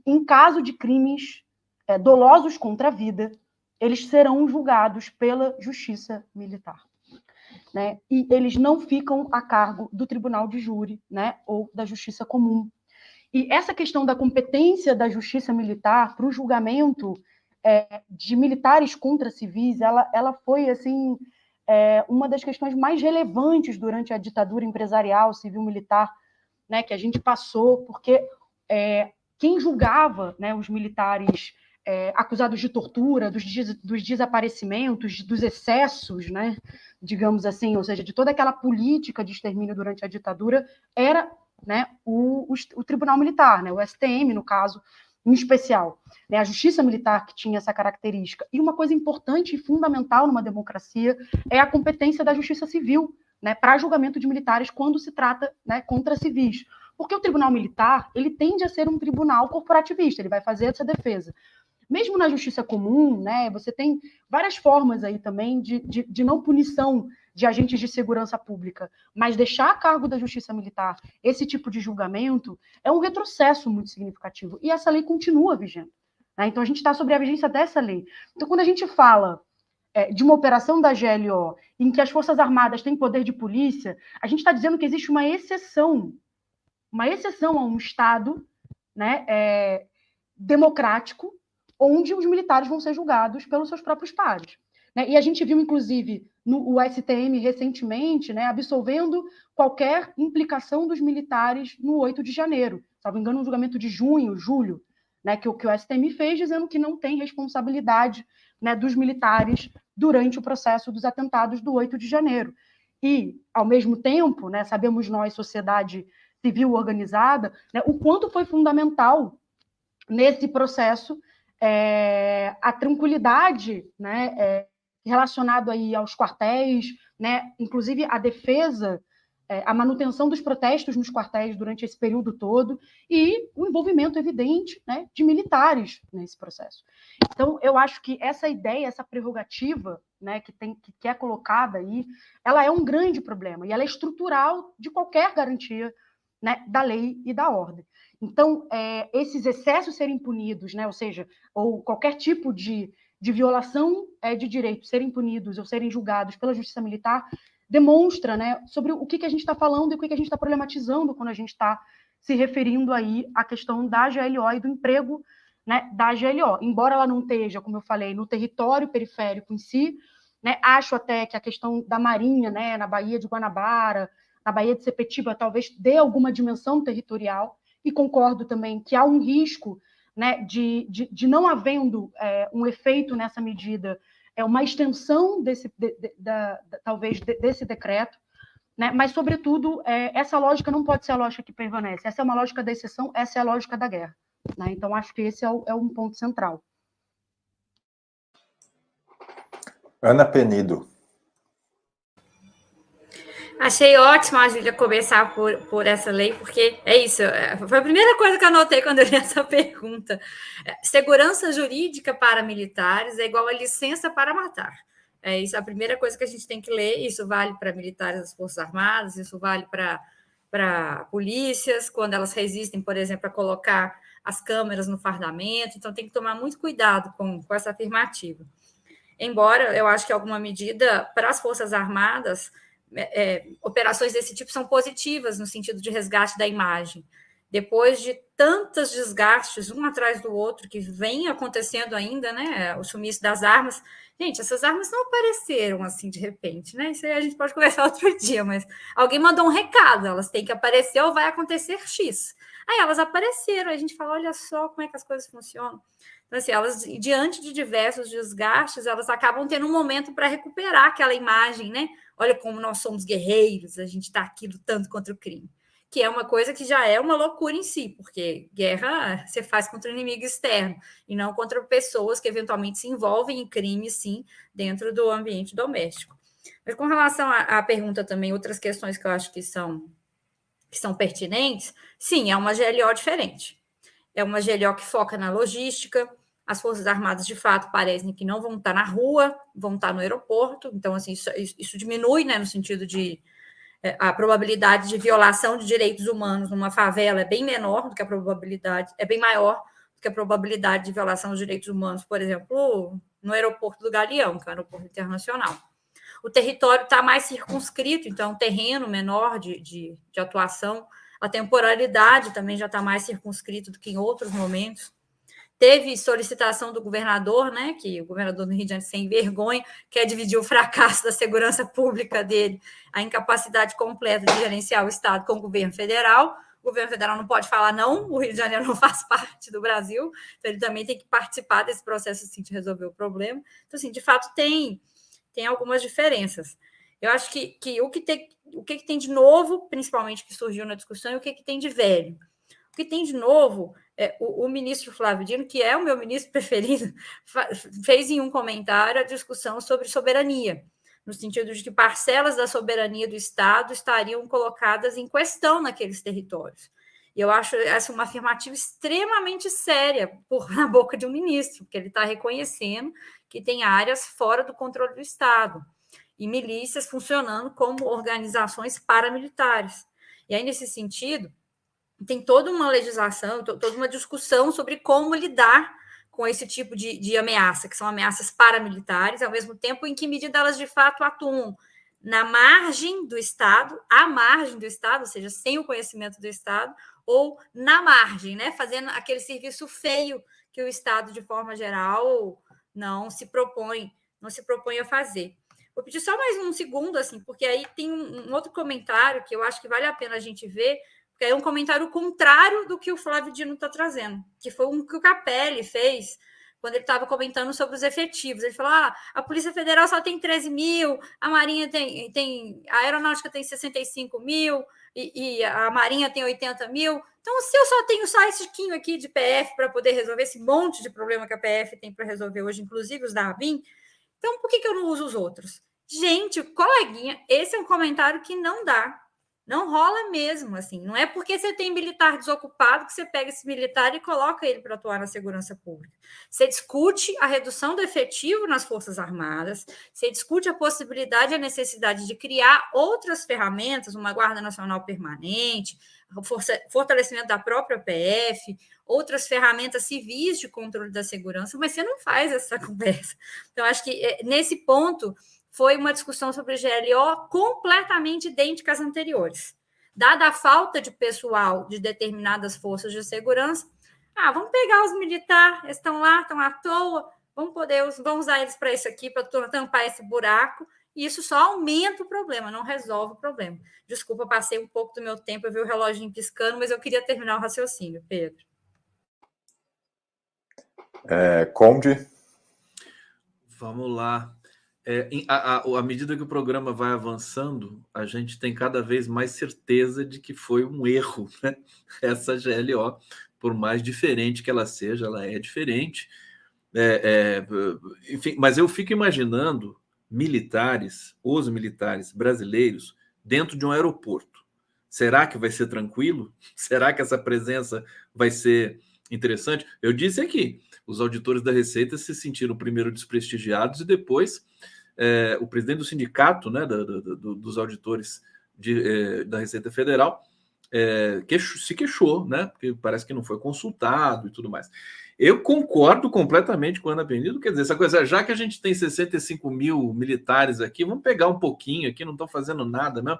[SPEAKER 4] em caso de crimes é, dolosos contra a vida, eles serão julgados pela justiça militar. Né, e eles não ficam a cargo do tribunal de júri né, ou da justiça comum. E essa questão da competência da justiça militar para o julgamento é, de militares contra civis, ela, ela foi assim é, uma das questões mais relevantes durante a ditadura empresarial, civil-militar, né, que a gente passou, porque é, quem julgava né, os militares é, acusados de tortura, dos, des dos, desaparecimentos, dos excessos, né, digamos assim, ou seja, de toda aquela política de extermínio durante a ditadura, era né, o, o, o Tribunal Militar, né, o STM, no caso, em especial. Né, a justiça militar que tinha essa característica. E uma coisa importante e fundamental numa democracia é a competência da justiça civil né, para julgamento de militares quando se trata né, contra civis. Porque o tribunal militar ele tende a ser um tribunal corporativista, ele vai fazer essa defesa. Mesmo na justiça comum, né, você tem várias formas aí também de, de, de não punição de agentes de segurança pública, mas deixar a cargo da justiça militar esse tipo de julgamento é um retrocesso muito significativo. E essa lei continua vigente. Né? Então, a gente está sobre a vigência dessa lei. Então, quando a gente fala é, de uma operação da GLO em que as Forças Armadas têm poder de polícia, a gente está dizendo que existe uma exceção, uma exceção a um Estado né, é, democrático onde os militares vão ser julgados pelos seus próprios pares. Né? E a gente viu, inclusive, no STM recentemente, né, absolvendo qualquer implicação dos militares no 8 de janeiro. Salvo engano, um julgamento de junho, julho, né, que, que o STM fez, dizendo que não tem responsabilidade né, dos militares durante o processo dos atentados do 8 de janeiro. E, ao mesmo tempo, né, sabemos nós, sociedade civil organizada, né, o quanto foi fundamental nesse processo é, a tranquilidade né, é, relacionado aí aos quartéis, né, inclusive a defesa, é, a manutenção dos protestos nos quartéis durante esse período todo e o envolvimento evidente né, de militares nesse processo. Então, eu acho que essa ideia, essa prerrogativa né, que, tem, que é colocada aí, ela é um grande problema e ela é estrutural de qualquer garantia né, da lei e da ordem. Então, é, esses excessos serem punidos, né, ou seja, ou qualquer tipo de, de violação é, de direitos serem punidos ou serem julgados pela justiça militar, demonstra né, sobre o que, que a gente está falando e o que, que a gente está problematizando quando a gente está se referindo aí à questão da GLO e do emprego né, da GLO. Embora ela não esteja, como eu falei, no território periférico em si, né, acho até que a questão da Marinha, né, na Baía de Guanabara, na Baía de Sepetiba, talvez dê alguma dimensão territorial, e concordo também que há um risco né, de, de, de não havendo é, um efeito nessa medida, é uma extensão desse, de, da, talvez desse decreto, né, mas, sobretudo, é, essa lógica não pode ser a lógica que permanece. Essa é uma lógica da exceção, essa é a lógica da guerra. Né? Então, acho que esse é, o, é um ponto central.
[SPEAKER 1] Ana Penido.
[SPEAKER 3] Achei ótimo a Júlia começar por, por essa lei, porque é isso. É, foi a primeira coisa que eu anotei quando eu li essa pergunta. É, segurança jurídica para militares é igual a licença para matar. É isso a primeira coisa que a gente tem que ler. Isso vale para militares das Forças Armadas, isso vale para, para polícias, quando elas resistem, por exemplo, a colocar as câmeras no fardamento. Então, tem que tomar muito cuidado com, com essa afirmativa. Embora eu acho que alguma medida para as Forças Armadas é, operações desse tipo são positivas no sentido de resgate da imagem. Depois de tantos desgastes, um atrás do outro, que vem acontecendo ainda, né? O sumiço das armas. Gente, essas armas não apareceram assim de repente, né? Isso aí a gente pode conversar outro dia, mas alguém mandou um recado, elas têm que aparecer ou vai acontecer X. Aí elas apareceram, a gente fala, olha só como é que as coisas funcionam. Então, assim, elas, diante de diversos desgastes, elas acabam tendo um momento para recuperar aquela imagem, né? Olha como nós somos guerreiros, a gente está aqui lutando contra o crime. Que é uma coisa que já é uma loucura em si, porque guerra você faz contra o inimigo externo e não contra pessoas que eventualmente se envolvem em crime, sim, dentro do ambiente doméstico. Mas com relação à, pergunta também, outras questões que eu acho que são, que são pertinentes, sim, é uma GLO diferente. É uma GLO que foca na logística, as Forças Armadas, de fato, parecem que não vão estar na rua, vão estar no aeroporto. Então, assim, isso, isso diminui, né, no sentido de é, a probabilidade de violação de direitos humanos numa favela é bem menor do que a probabilidade, é bem maior do que a probabilidade de violação dos direitos humanos, por exemplo, no aeroporto do Galeão, que é o aeroporto internacional. o território está mais circunscrito, então um terreno menor de, de, de atuação, a temporalidade também já está mais circunscrito do que em outros momentos. Teve solicitação do governador, né, que o governador do Rio de Janeiro, sem vergonha, quer dividir o fracasso da segurança pública dele, a incapacidade completa de gerenciar o Estado com o governo federal. O governo federal não pode falar não, o Rio de Janeiro não faz parte do Brasil, então ele também tem que participar desse processo assim, de resolver o problema. Então, assim, de fato, tem, tem algumas diferenças. Eu acho que, que o que tem o que, que tem de novo, principalmente que surgiu na discussão, e o que, que tem de velho. O que tem de novo é, o, o, ministro Flávio Dino, que é o meu ministro preferido, fez em um comentário a discussão sobre soberania, no sentido de que parcelas da soberania do Estado estariam colocadas em questão naqueles territórios. E eu acho essa uma afirmativa extremamente séria por, na boca de um ministro, porque ele está reconhecendo que tem áreas fora do controle do Estado e milícias funcionando como organizações paramilitares. E aí, nesse sentido, tem toda uma legislação, toda uma discussão sobre como lidar com esse tipo de, de ameaça, que são ameaças paramilitares, ao mesmo tempo em que medida elas de fato atuam na margem do Estado, à margem do Estado, ou seja, sem o conhecimento do Estado, ou na margem, né, fazendo aquele serviço feio que o Estado, de forma geral, não se propõe, não se propõe a fazer. Vou pedir só mais um segundo, assim, porque aí tem um, um outro comentário que eu acho que vale a pena a gente ver, porque é um comentário contrário do que o Flávio Dino está trazendo, que foi um que o Capelli fez quando ele estava comentando sobre os efetivos. Ele falou: ah, a Polícia Federal só tem 13 mil, a Marinha tem, tem a Aeronáutica tem 65 mil e, e a Marinha tem 80 mil. Então, se eu só tenho só esse tiquinho aqui de PF para poder resolver esse monte de problema que a PF tem para resolver hoje, inclusive os da ABIN, então por que, que eu não uso os outros? Gente, coleguinha, esse é um comentário que não dá. Não rola mesmo, assim. Não é porque você tem militar desocupado que você pega esse militar e coloca ele para atuar na segurança pública. Você discute a redução do efetivo nas Forças Armadas, você discute a possibilidade e a necessidade de criar outras ferramentas, uma Guarda Nacional Permanente, fortalecimento da própria PF, outras ferramentas civis de controle da segurança, mas você não faz essa conversa. Então, acho que eh, nesse ponto foi uma discussão sobre GLO completamente idêntica às anteriores. Dada a falta de pessoal de determinadas forças de segurança, ah, vamos pegar os militares, eles estão lá, estão à toa, vamos poder, vamos usar eles para isso aqui, para tampar esse buraco, e isso só aumenta o problema, não resolve o problema. Desculpa, passei um pouco do meu tempo, eu vi o relógio piscando, mas eu queria terminar o raciocínio, Pedro.
[SPEAKER 1] É, Conde?
[SPEAKER 2] Vamos lá. É, a, a, à medida que o programa vai avançando, a gente tem cada vez mais certeza de que foi um erro né? essa GLO, por mais diferente que ela seja, ela é diferente. É, é, enfim, mas eu fico imaginando militares, os militares brasileiros, dentro de um aeroporto. Será que vai ser tranquilo? Será que essa presença vai ser interessante? Eu disse aqui, os auditores da Receita se sentiram primeiro desprestigiados e depois é, o presidente do sindicato né, do, do, dos auditores de, é, da Receita Federal é, queixo, se queixou, né? Porque parece que não foi consultado e tudo mais. Eu concordo completamente com o Ana Penido, quer dizer, essa coisa, já que a gente tem 65 mil militares aqui, vamos pegar um pouquinho aqui, não estão fazendo nada, né?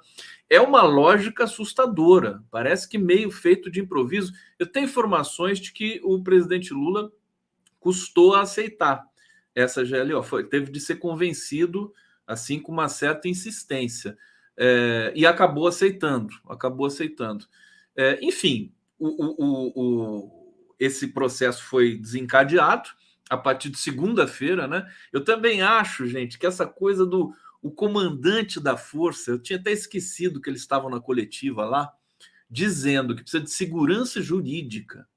[SPEAKER 2] É uma lógica assustadora, parece que meio feito de improviso. Eu tenho informações de que o presidente Lula custou a aceitar essa GLO, foi, teve de ser convencido assim com uma certa insistência é, e acabou aceitando, acabou aceitando. É, enfim, o, o, o, esse processo foi desencadeado a partir de segunda-feira, né? Eu também acho, gente, que essa coisa do o comandante da força, eu tinha até esquecido que eles estavam na coletiva lá, dizendo que precisa de segurança jurídica,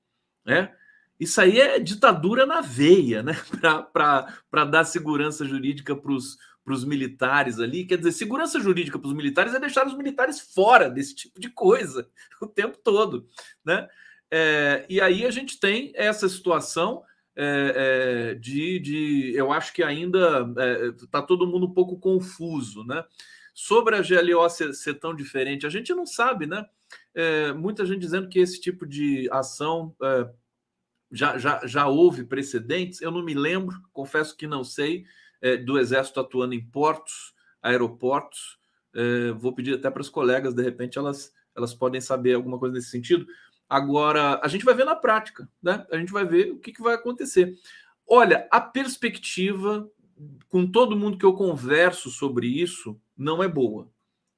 [SPEAKER 2] né? Isso aí é ditadura na veia, né? Para dar segurança jurídica para os militares ali. Quer dizer, segurança jurídica para os militares é deixar os militares fora desse tipo de coisa o tempo todo, né? É, e aí a gente tem essa situação é, é, de, de, eu acho que ainda está é, todo mundo um pouco confuso, né? Sobre a GLO ser, ser tão diferente, a gente não sabe, né? É, muita gente dizendo que esse tipo de ação é, já, já, já houve precedentes, eu não me lembro, confesso que não sei, do Exército atuando em portos aeroportos. Vou pedir até para os colegas, de repente, elas, elas podem saber alguma coisa nesse sentido. Agora, a gente vai ver na prática, né? A gente vai ver o que, que vai acontecer. Olha, a perspectiva, com todo mundo que eu converso sobre isso, não é boa.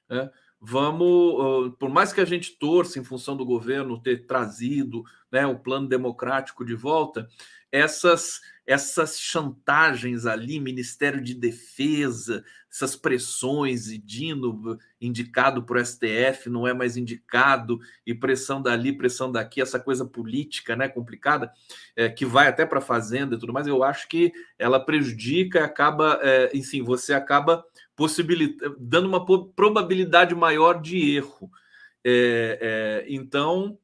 [SPEAKER 2] Né? Vamos, por mais que a gente torça em função do governo ter trazido né, o plano democrático de volta, essas essas chantagens ali, Ministério de Defesa, essas pressões, e Dino indicado por STF, não é mais indicado, e pressão dali, pressão daqui, essa coisa política né, complicada, é, que vai até para a Fazenda e tudo mais, eu acho que ela prejudica acaba, é, enfim, você acaba possibilitando, dando uma probabilidade maior de erro. É, é então,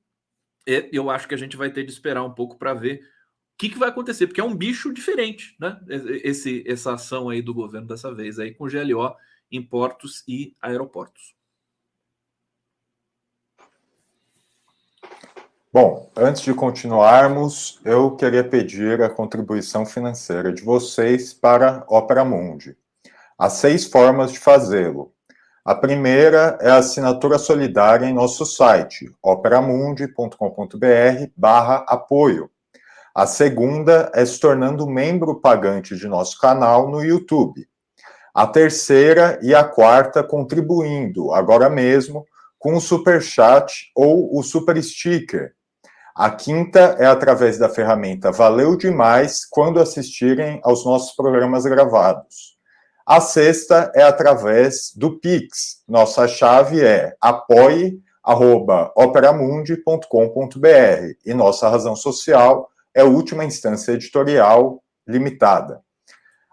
[SPEAKER 2] é, eu acho que a gente vai ter de esperar um pouco para ver que, que vai acontecer? Porque é um bicho diferente, né? Esse, essa ação aí do governo dessa vez aí com GLO em portos e aeroportos.
[SPEAKER 1] Bom, antes de continuarmos, eu queria pedir a contribuição financeira de vocês para Opera Mundi. Há seis formas de fazê-lo. A primeira é a assinatura solidária em nosso site, operamundi.com.br barra apoio a segunda é se tornando membro pagante de nosso canal no YouTube. A terceira e a quarta contribuindo agora mesmo com o super chat ou o super sticker. A quinta é através da ferramenta Valeu Demais quando assistirem aos nossos programas gravados. A sexta é através do Pix. Nossa chave é apoie@operamundi.com.br e nossa razão social é a última instância editorial limitada.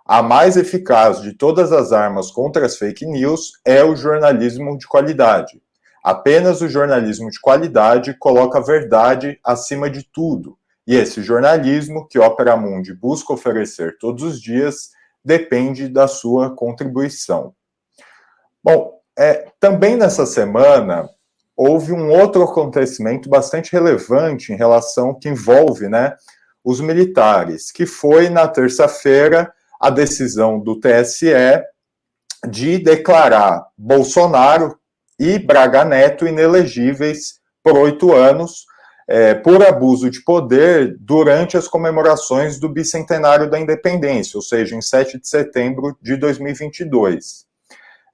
[SPEAKER 1] A mais eficaz de todas as armas contra as fake news é o jornalismo de qualidade. Apenas o jornalismo de qualidade coloca a verdade acima de tudo. E esse jornalismo que Opera Mundi busca oferecer todos os dias depende da sua contribuição. Bom, é, também nessa semana houve um outro acontecimento bastante relevante em relação que envolve, né, os militares, que foi na terça-feira a decisão do TSE de declarar Bolsonaro e Braga Neto inelegíveis por oito anos é, por abuso de poder durante as comemorações do bicentenário da independência, ou seja, em 7 de setembro de 2022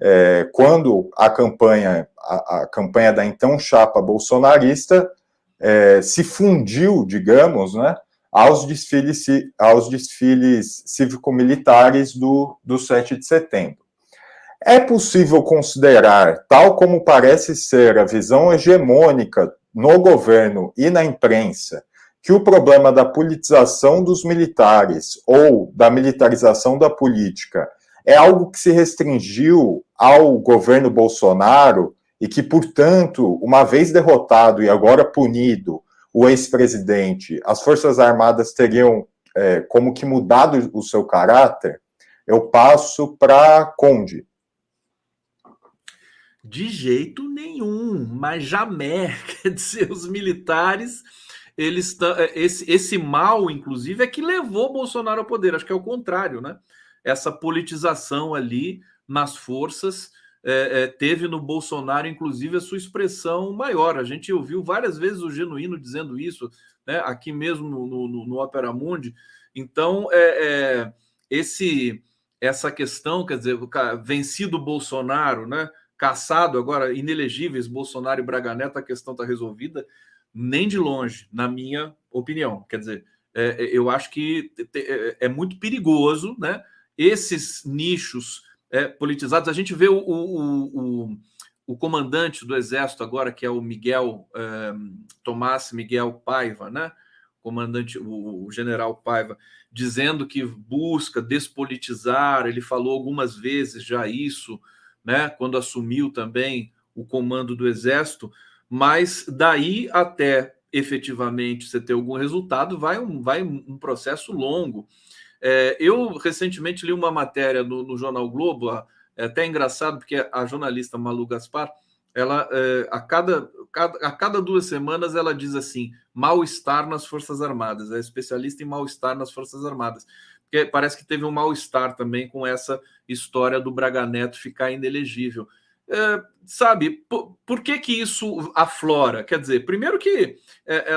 [SPEAKER 1] é, quando a campanha, a, a, campanha da então chapa bolsonarista é, se fundiu, digamos, né, aos desfiles, aos desfiles cívico-militares do, do 7 de setembro. É possível considerar, tal como parece ser a visão hegemônica no governo e na imprensa, que o problema da politização dos militares ou da militarização da política é algo que se restringiu ao governo Bolsonaro e que, portanto, uma vez derrotado e agora punido o ex-presidente, as Forças Armadas teriam é, como que mudado o seu caráter, eu passo para Conde.
[SPEAKER 2] De jeito nenhum, mas jamais. Quer dizer, os militares, eles é, esse, esse mal, inclusive, é que levou Bolsonaro ao poder. Acho que é o contrário, né? Essa politização ali nas forças é, é, teve no Bolsonaro, inclusive, a sua expressão maior. A gente ouviu várias vezes o Genuíno dizendo isso, né, aqui mesmo no, no, no Opera Mundi. Então, é, é esse essa questão, quer dizer, vencido Bolsonaro, né, caçado agora, inelegíveis Bolsonaro e Braga Neto, a questão está resolvida, nem de longe, na minha opinião. Quer dizer, é, é eu acho que é muito perigoso, né? Esses nichos é, politizados. A gente vê o, o, o, o, comandante do Exército agora, que é o Miguel é, Tomás Miguel Paiva, né? comandante, o, general Paiva, dizendo que busca despolitizar. Ele falou algumas vezes já isso, né? quando assumiu também o comando do Exército, mas daí até efetivamente você ter algum resultado, vai um, vai um processo longo. É, eu recentemente li uma matéria no, no Jornal Globo, é até engraçado, porque a jornalista Malu Gaspar ela é, a, cada, a cada duas semanas ela diz assim: mal-estar nas Forças Armadas, é especialista em mal-estar nas Forças Armadas. Porque parece que teve um mal-estar também com essa história do Braga Neto ficar inelegível. É, sabe, por, por, que que isso aflora? Quer dizer, primeiro que é,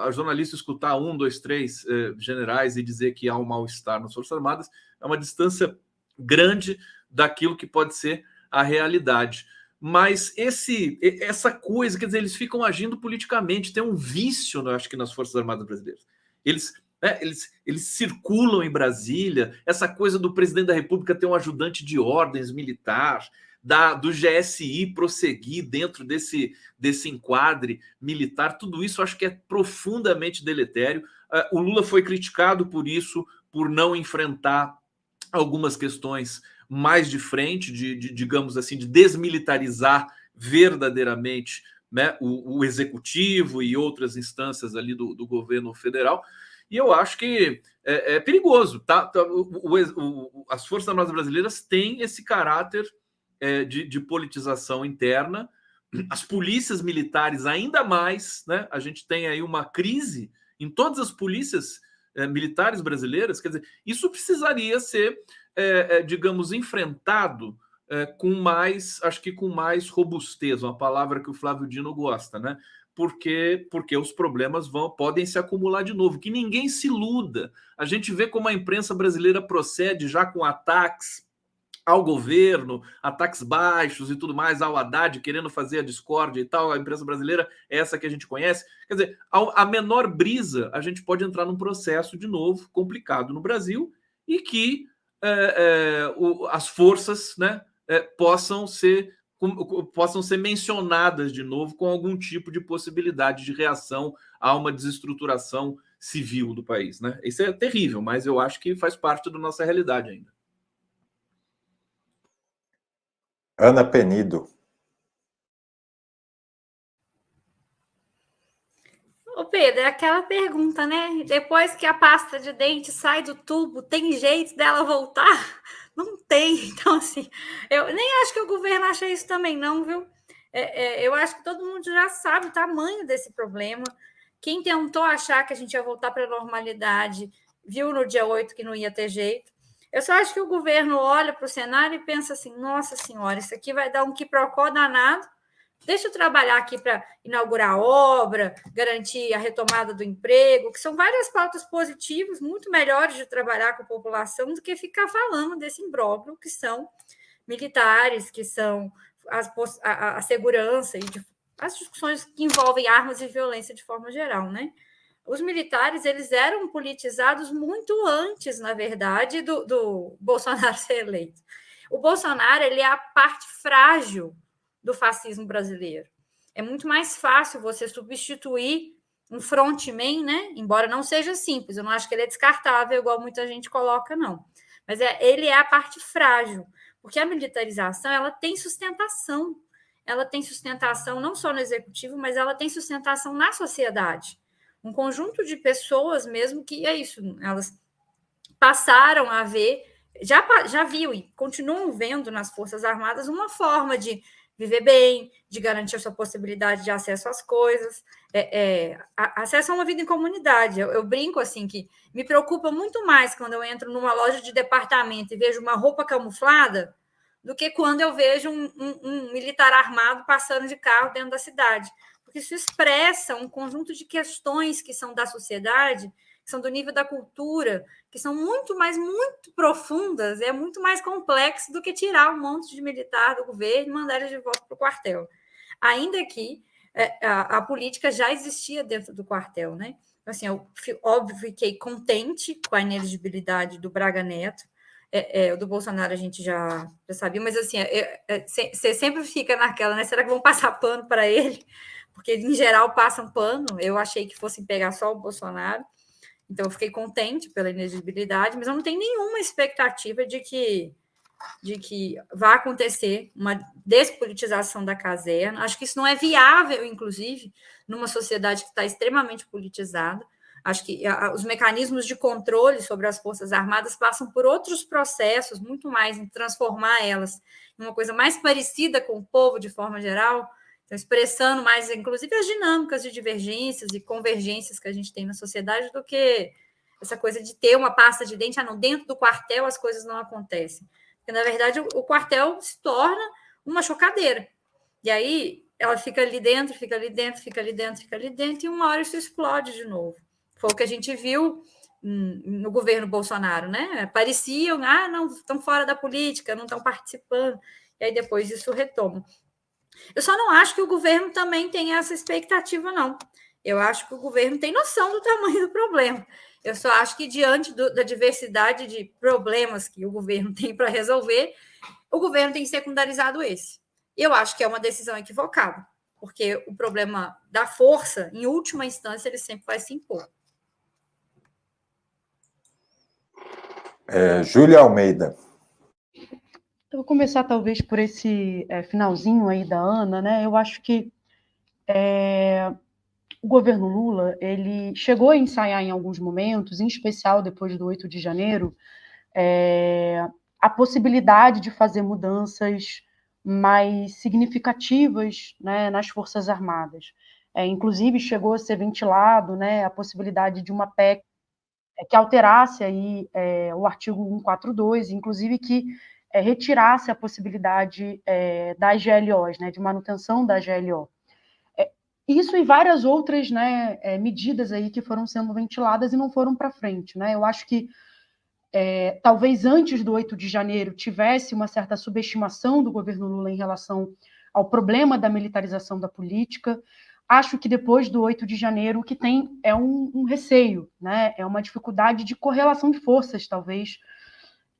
[SPEAKER 2] a jornalista escutar um, dois, três é, generais e dizer que há um mal-estar nas Forças Armadas é uma distância grande daquilo que pode ser a realidade. Mas esse, essa coisa, quer dizer, eles ficam agindo politicamente, tem um vício, eu acho que, nas Forças Armadas brasileiras. Eles, né, eles, eles circulam em Brasília, essa coisa do presidente da República ter um ajudante de ordens militar, da, do GSI prosseguir dentro desse, desse enquadre militar, tudo isso acho que é profundamente deletério. Uh, o Lula foi criticado por isso, por não enfrentar algumas questões mais de frente, de, de digamos assim, de desmilitarizar verdadeiramente né, o, o, executivo e outras instâncias ali do, do governo federal. E eu acho que é, é perigoso. Tá? tá o, o, as Forças Armadas Brasileiras têm esse caráter é, de, de, politização interna. As polícias militares, ainda mais, né? A gente tem aí uma crise em todas as polícias é, militares brasileiras. Quer dizer, isso precisaria ser, é, é digamos, enfrentado é, com mais, acho que com mais robustez, uma palavra que o Flávio Dino gosta, né? Porque, porque os problemas vão podem se acumular de novo. Que ninguém se iluda. A gente vê como a imprensa brasileira procede já com ataques ao governo, ataques baixos e tudo mais, ao Haddad querendo fazer a discórdia e tal, a imprensa brasileira é essa que a gente conhece. Quer dizer, a menor brisa, a gente pode entrar num processo de novo complicado no Brasil e que é, é, o, as forças né, é, possam ser possam ser mencionadas de novo com algum tipo de possibilidade de reação a uma desestruturação civil do país, né? Isso é terrível, mas eu acho que faz parte da nossa realidade ainda.
[SPEAKER 1] Ana Penido.
[SPEAKER 3] Ô Pedro, é aquela pergunta, né? Depois que a pasta de dente sai do tubo, tem jeito dela voltar? Não tem. Então, assim, eu nem acho que o governo acha isso também, não, viu? É, é, eu acho que todo mundo já sabe o tamanho desse problema. Quem tentou achar que a gente ia voltar para a normalidade viu no dia 8 que não ia ter jeito. Eu só acho que o governo olha para o cenário e pensa assim: nossa senhora, isso aqui vai dar um quiprocó danado. Deixa eu trabalhar aqui para inaugurar a obra, garantir a retomada do emprego, que são várias pautas positivas, muito melhores de trabalhar com a população do que ficar falando desse imbróglio que são militares, que são as, a, a segurança e de, as discussões que envolvem armas e violência de forma geral, né? Os militares eles eram politizados muito antes, na verdade, do, do Bolsonaro ser eleito. O Bolsonaro ele é a parte frágil do fascismo brasileiro. É muito mais fácil você substituir um frontman, né? Embora não seja simples, eu não acho que ele é descartável, igual muita gente coloca, não. Mas é, ele é a parte frágil, porque a militarização ela tem sustentação. Ela tem sustentação não só no executivo, mas ela tem sustentação na sociedade um conjunto de pessoas mesmo que é isso, elas passaram a ver, já, já viu e continuam vendo nas Forças Armadas uma forma de viver bem, de garantir a sua possibilidade de acesso às coisas, é, é, acesso a uma vida em comunidade. Eu, eu, brinco assim que me preocupa muito mais quando eu entro numa loja de departamento e vejo uma roupa camuflada do que quando eu vejo um, um, um militar armado passando de carro dentro da cidade porque isso expressa um conjunto de questões que são da sociedade, que são do nível da cultura, que são muito mais, muito profundas, é muito mais complexo do que tirar um monte de militar do governo e mandar eles de volta para o quartel. Ainda que é, a, a, política já existia dentro do quartel, né? Assim, eu, óbvio, fiquei contente com a ineligibilidade do Braga Neto, é, é, do Bolsonaro a gente já, já sabia, mas assim, é, é, você sempre fica naquela, né? Será que vão passar pano para ele? Porque em geral passam pano. Eu achei que fossem pegar só o Bolsonaro, então eu fiquei contente pela inexigibilidade, mas eu não tenho nenhuma expectativa de que de que vá acontecer uma despolitização da caserna. Acho que isso não é viável, inclusive, numa sociedade que está extremamente politizada. Acho que os mecanismos de controle sobre as Forças Armadas passam por outros processos, muito mais em transformar elas em uma coisa mais parecida com o povo de forma geral, Então, expressando mais, inclusive, as dinâmicas de divergências e convergências que a gente tem na sociedade do que essa coisa de ter uma pasta de dente, ah, não, dentro do quartel as coisas não acontecem. Porque, na verdade, o, quartel se torna uma chocadeira. E aí ela fica ali dentro, fica ali dentro, fica ali dentro, fica ali dentro, e uma hora isso explode de novo. Foi o que a gente viu no governo Bolsonaro, né? Pareciam, ah, não, estão fora da política, não estão participando, e aí depois isso retoma. Eu só não acho que o governo também tem essa expectativa, não. Eu acho que o governo tem noção do tamanho do problema. Eu só acho que, diante do, da diversidade de problemas que o governo tem para resolver, o governo tem secundarizado esse. Eu acho que é uma decisão equivocada, porque o problema da força, em última instância, ele sempre vai se impor.
[SPEAKER 1] É, Júlia Almeida.
[SPEAKER 4] Eu vou começar talvez por esse é, finalzinho aí da Ana, né? Eu acho que é, o governo Lula ele chegou a ensaiar em alguns momentos, em especial depois do 8 de janeiro, é, a possibilidade de fazer mudanças mais significativas né, nas Forças Armadas. É, inclusive, chegou a ser ventilado né, a possibilidade de uma PEC é, que alterasse aí, o artigo 142, inclusive que é, retirasse a possibilidade é, das GLOs, né, de manutenção da GLO. É, isso e várias outras né, medidas aí que foram sendo ventiladas e não foram para frente. Né? Eu acho que é, talvez antes do 8 de janeiro tivesse uma certa subestimação do governo Lula em relação ao problema da militarização da política. Acho que depois do 8 de janeiro o que tem é um, um receio, né? é uma dificuldade de correlação de forças, talvez,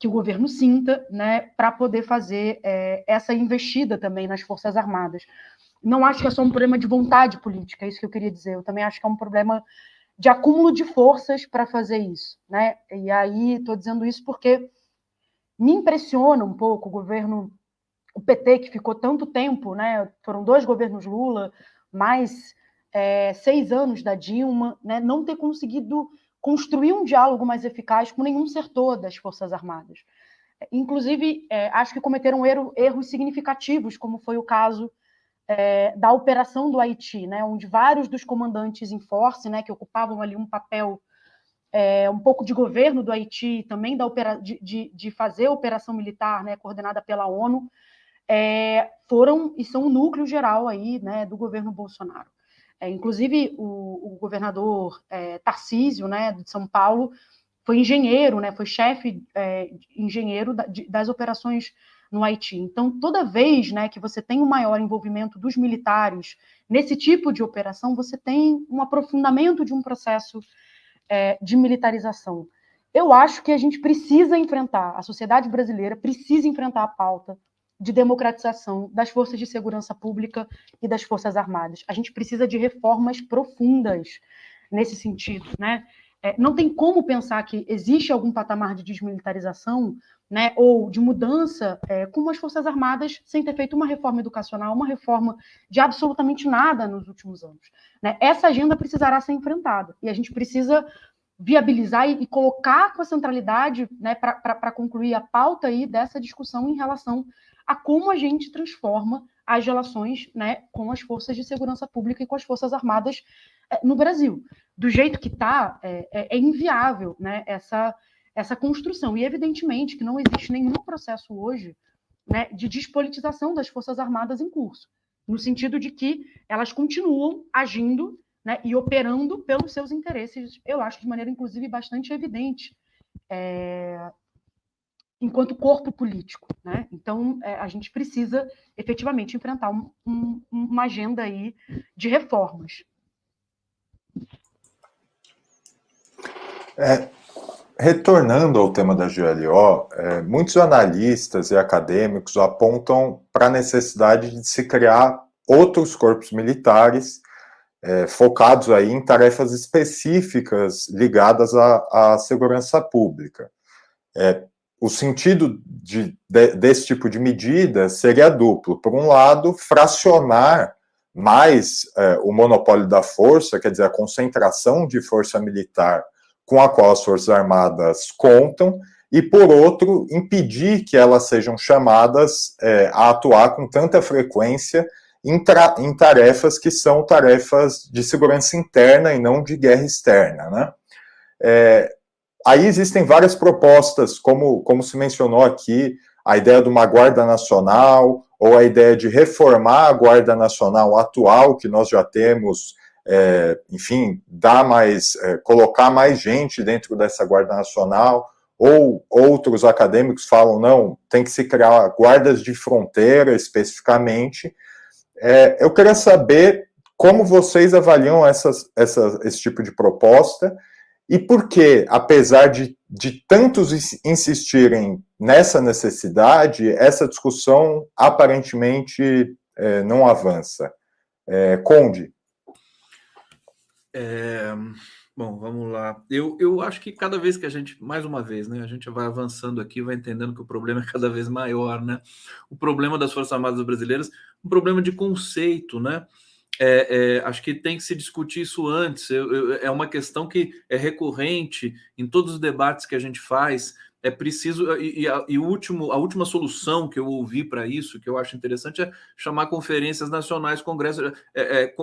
[SPEAKER 4] que o governo sinta né, para poder fazer é, essa investida também nas Forças Armadas. Não acho que é só um problema de vontade política, é isso que eu queria dizer. Eu também acho que é um problema de acúmulo de forças para fazer isso, né? E aí estou dizendo isso porque me impressiona um pouco o governo, o PT que ficou tanto tempo, né? Foram dois governos Lula, mais é, seis anos da Dilma, né? Não ter conseguido construir um diálogo mais eficaz com nenhum setor das Forças Armadas. Inclusive, é, acho que cometeram erro, erros significativos, como foi o caso é, da operação do Haiti, né, onde vários dos comandantes em force, né, que ocupavam ali um papel é, um pouco de governo do Haiti, também da opera, de, de, de fazer operação militar, né, coordenada pela ONU, é, foram e são o núcleo geral aí, né, do governo Bolsonaro. É, inclusive o, o governador é, Tarcísio, né, de São Paulo, foi engenheiro, né, foi chefe é, engenheiro da, de, das operações no Haiti. Então, toda vez né, que você tem um maior envolvimento dos militares nesse tipo de operação, você tem um aprofundamento de um processo é, de militarização. Eu acho que a gente precisa enfrentar, a sociedade brasileira precisa enfrentar a pauta de democratização das forças de segurança pública e das forças armadas. A gente precisa de reformas profundas nesse sentido, né? É, não tem como pensar que existe algum patamar de desmilitarização né, ou de mudança é, com as Forças Armadas sem ter feito uma reforma educacional, uma reforma de absolutamente nada nos últimos anos. Né? Essa agenda precisará ser enfrentada e a gente precisa viabilizar e, e colocar com a centralidade né, para concluir a pauta aí dessa discussão em relação a como a gente transforma as relações né, com as forças de segurança pública e com as Forças Armadas é, no Brasil. Do jeito que está, é, é, é inviável né, essa essa construção. E, evidentemente, que não existe nenhum processo hoje né, de despolitização das Forças Armadas em curso, no sentido de que elas continuam agindo né, e operando pelos seus interesses, eu acho de maneira, inclusive, bastante evidente, é, enquanto corpo político. Né? Então, é, a gente precisa efetivamente enfrentar um, um, uma agenda aí de reformas.
[SPEAKER 1] É, retornando ao tema da GLO, é, muitos analistas e acadêmicos apontam para a necessidade de se criar outros corpos militares é, focados aí em tarefas específicas ligadas à, à segurança pública. É, o sentido de, de, desse tipo de medida seria duplo. Por um lado, fracionar mais é, o monopólio da força, quer dizer, a concentração de força militar com a qual as Forças Armadas contam, e, por outro, impedir que elas sejam chamadas é, a atuar com tanta frequência em, em, tarefas que são tarefas de segurança interna e não de guerra externa. Né? É, aí existem várias propostas, como, como se mencionou aqui, a ideia de uma Guarda Nacional, ou a ideia de reformar a Guarda Nacional atual, que nós já temos, é, enfim, dar mais, é, colocar mais gente dentro dessa Guarda Nacional, ou outros acadêmicos falam, não, tem que se criar guardas de fronteira especificamente. É, eu queria saber como vocês avaliam essas, essas, esse tipo de proposta e por que, apesar de, de tantos insistirem nessa necessidade, essa discussão aparentemente é, não avança. É, Conde.
[SPEAKER 2] É, bom, vamos lá. Eu, eu acho que cada vez que a gente, mais uma vez, né, a gente vai avançando aqui, vai entendendo que o problema é cada vez maior, né? O problema das Forças Armadas Brasileiras, um problema de conceito, né? É, é, acho que tem que se discutir isso antes. Eu, eu, é uma questão que é recorrente em todos os debates que a gente faz. É preciso e, e, a, e último, a última solução que eu ouvi para isso, que eu acho interessante, é chamar conferências nacionais, congressos, é, é,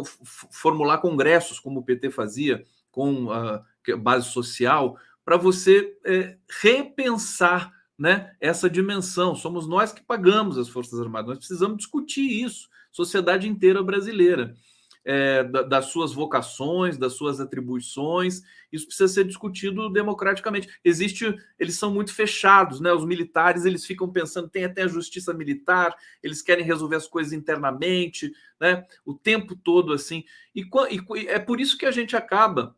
[SPEAKER 2] formular congressos, como o PT fazia, com a base social, para você é, repensar né, essa dimensão. Somos nós que pagamos as Forças Armadas, nós precisamos discutir isso sociedade inteira brasileira, é, das suas vocações, das suas atribuições. Isso precisa ser discutido democraticamente. Existe, eles são muito fechados, né? Os militares eles ficam pensando, tem até a justiça militar, eles querem resolver as coisas internamente, né? O tempo todo assim. E, e é por isso que a gente acaba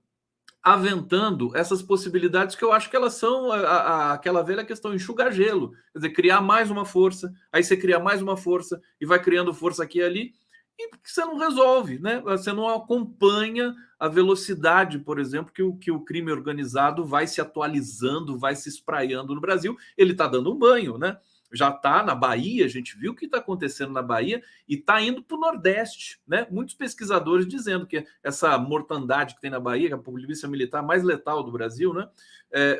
[SPEAKER 2] aventando essas possibilidades que eu acho que elas são a, a, aquela velha questão, enxugar gelo, quer dizer, criar mais uma força, aí você cria mais uma força e vai criando força aqui e ali, e você não resolve, né? Você não acompanha a velocidade, por exemplo, que o, que o crime organizado vai se atualizando, vai se espraiando no Brasil. Ele está dando um banho, né? Já está na Bahia, a gente viu o que está acontecendo na Bahia e está indo para o Nordeste, né? Muitos pesquisadores dizendo que essa mortandade que tem na Bahia, que é a polícia militar mais letal do Brasil, né? É,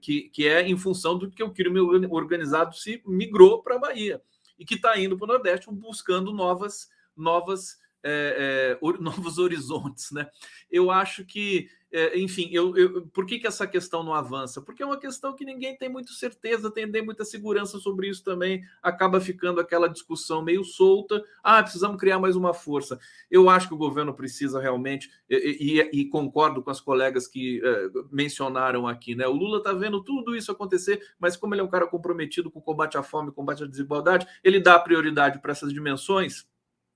[SPEAKER 2] que, que é em função do que o crime organizado se migrou para a Bahia e que está indo para o Nordeste buscando novas, novas, é, é, novos horizontes, né? Eu acho que é, enfim, eu, eu, por que, que essa questão não avança? Porque é uma questão que ninguém tem muita certeza, tem nem muita segurança sobre isso também. Acaba ficando aquela discussão meio solta. Ah, precisamos criar mais uma força. Eu acho que o governo precisa realmente, e, e, e concordo com as colegas que é, mencionaram aqui, né? O Lula está vendo tudo isso acontecer, mas como ele é um cara comprometido com o combate à fome, combate à desigualdade, ele dá prioridade para essas dimensões.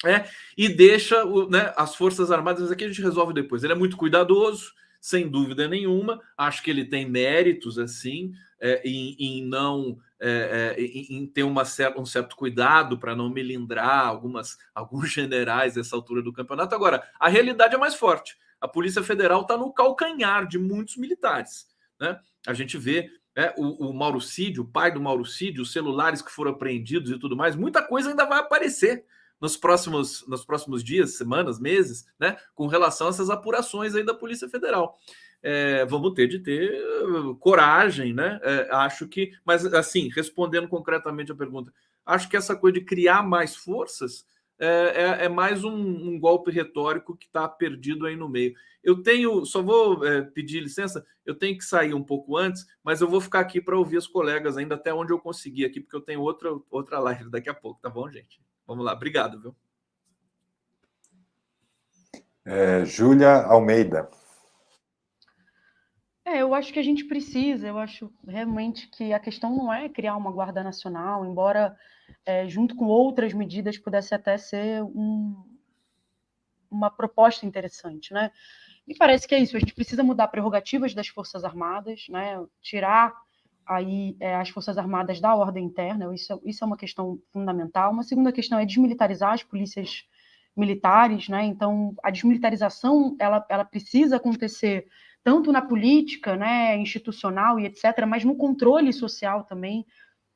[SPEAKER 2] É, e deixa o, né, as Forças Armadas, mas aqui a gente resolve depois. Ele é muito cuidadoso, sem dúvida nenhuma. Acho que ele tem méritos assim é, em, em, não é, é, em, em, ter uma um certo cuidado para não melindrar algumas alguns generais nessa altura do campeonato. Agora, a realidade é mais forte. A Polícia Federal está no calcanhar de muitos militares. Né? A gente vê é, o, o Mauro Cid, o pai do Mauro Cid, os celulares que foram apreendidos e tudo mais, muita coisa ainda vai aparecer nos próximos, nos próximos dias, semanas, meses, né, com relação a essas apurações aí da Polícia Federal. É, vamos ter de ter uh, coragem, né? É, acho que, mas assim, respondendo concretamente a pergunta, acho que essa coisa de criar mais forças é, é, é mais um, um, golpe retórico que está perdido aí no meio. Eu tenho, só vou é, pedir licença, eu tenho que sair um pouco antes, mas eu vou ficar aqui para ouvir os colegas ainda até onde eu conseguir aqui, porque eu tenho outra, outra live daqui a pouco, tá bom, gente? Vamos lá, obrigado, viu?
[SPEAKER 1] É, Júlia Almeida.
[SPEAKER 4] É, eu acho que a gente precisa, eu acho realmente que a questão não é criar uma guarda nacional, embora é, junto com outras medidas pudesse até ser um, uma proposta interessante, né? Me parece que é isso, a gente precisa mudar prerrogativas das Forças Armadas, né? Tirar aí é, as Forças Armadas da ordem interna, isso, isso é uma questão fundamental. Uma segunda questão é desmilitarizar as polícias militares, né? Então, a desmilitarização ela, ela precisa acontecer tanto na política, né, institucional e etc., mas no controle social também,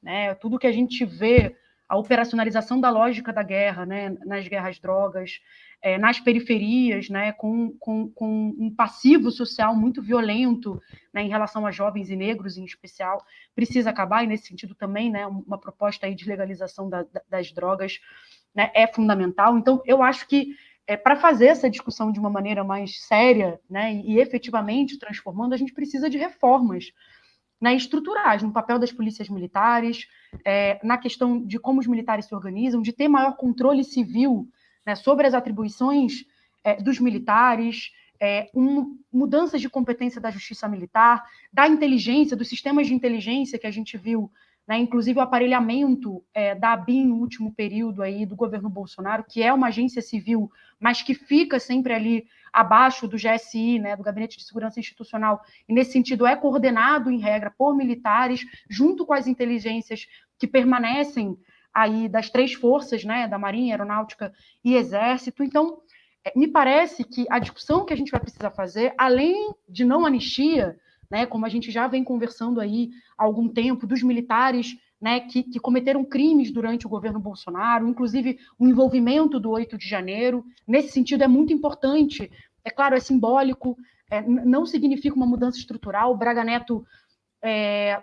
[SPEAKER 4] né? Tudo que a gente vê a operacionalização da lógica da guerra, né, nas guerras drogas, é, nas periferias, né, com, com, com, um passivo social muito violento né, em relação a jovens e negros em especial, precisa acabar, e nesse sentido também, né, uma proposta aí de legalização da, das drogas né, é fundamental. Então, eu acho que é, para fazer essa discussão de uma maneira mais séria né, e, e efetivamente transformando, a gente precisa de reformas né, estruturais no papel das polícias militares, é, na questão de como os militares se organizam, de ter maior controle civil né, sobre as atribuições é, dos militares, é, um, mudanças de competência da justiça militar, da inteligência, dos sistemas de inteligência que a gente viu, né, inclusive o aparelhamento é, da ABIN no último período aí do governo Bolsonaro, que é uma agência civil, mas que fica sempre ali abaixo do GSI, né, do Gabinete de Segurança Institucional, e nesse sentido é coordenado, em regra, por militares, junto com as inteligências que permanecem aí das três forças, né, da Marinha, Aeronáutica e Exército. Então, é, me parece que a discussão que a gente vai precisar fazer, além de não anistia, né, como a gente já vem conversando aí há algum tempo, dos militares né, que, que, cometeram crimes durante o governo Bolsonaro, inclusive o envolvimento do 8 de janeiro. Nesse sentido, é muito importante. É claro, é simbólico, é, não significa uma mudança estrutural. O Braga Neto é,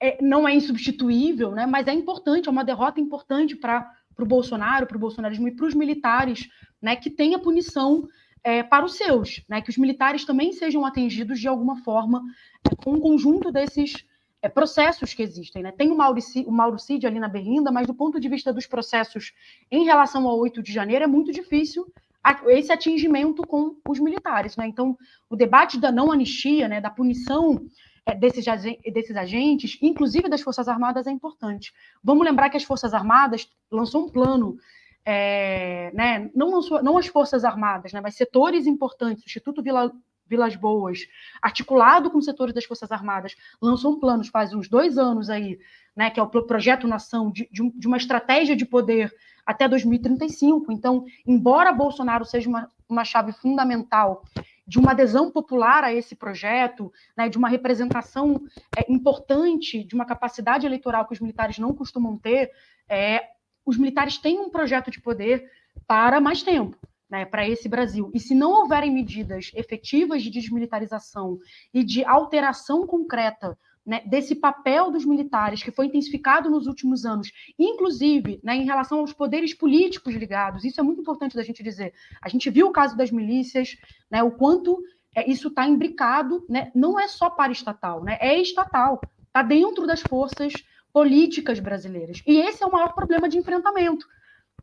[SPEAKER 4] é, não é insubstituível, né, mas é importante, é uma derrota importante para o Bolsonaro, para o bolsonarismo e para os militares, né, que tenha punição é, para os seus, né, que os militares também sejam atingidos de alguma forma é, com um conjunto desses é, processos que existem. Né? Tem o Mauricídio, o Mauricídio ali na Berlinda, mas do ponto de vista dos processos em relação ao 8 de janeiro, é muito difícil esse atingimento com os militares. Né? Então, o debate da não anistia, né, da punição é, desses, desses agentes, inclusive das Forças Armadas, é importante. Vamos lembrar que as Forças Armadas lançou um plano, é, né, não, não as Forças Armadas, né, mas setores importantes, o Instituto Vila, Vilas Boas, articulado com setores das Forças Armadas, lançou um plano faz uns dois anos aí, né, que é o Projeto Nação, de, de uma estratégia de poder até 2035. Então, embora Bolsonaro seja uma, uma chave fundamental de uma adesão popular a esse projeto, né, de uma representação é, importante, de uma capacidade eleitoral que os militares não costumam ter, é, os militares têm um projeto de poder para mais tempo. Né, para esse Brasil. E se não houverem medidas efetivas de desmilitarização e de alteração concreta né, desse papel dos militares, que foi intensificado nos últimos anos, inclusive né, em relação aos poderes políticos ligados, isso é muito importante da gente dizer. A gente viu o caso das milícias, né, o quanto é, isso está imbricado, né, não é só para estatal, né, é estatal, está dentro das forças políticas brasileiras. E esse é o maior problema de enfrentamento.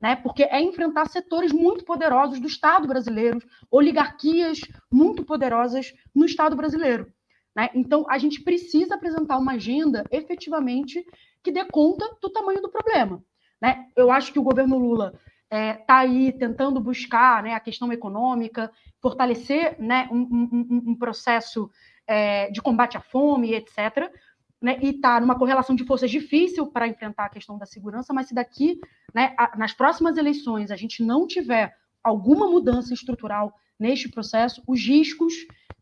[SPEAKER 4] Né, porque é enfrentar setores muito poderosos do Estado brasileiro, oligarquias muito poderosas no Estado brasileiro. Né? Então, a gente precisa apresentar uma agenda efetivamente que dê conta do tamanho do problema. Né? Eu acho que o governo Lula está é, tá aí tentando buscar né, a questão econômica, fortalecer né, um, um, um processo é, de combate à fome, etc. Né, e está numa correlação de forças difícil para enfrentar a questão da segurança, mas se daqui, né, a, nas próximas eleições, a gente não tiver alguma mudança estrutural neste processo, os riscos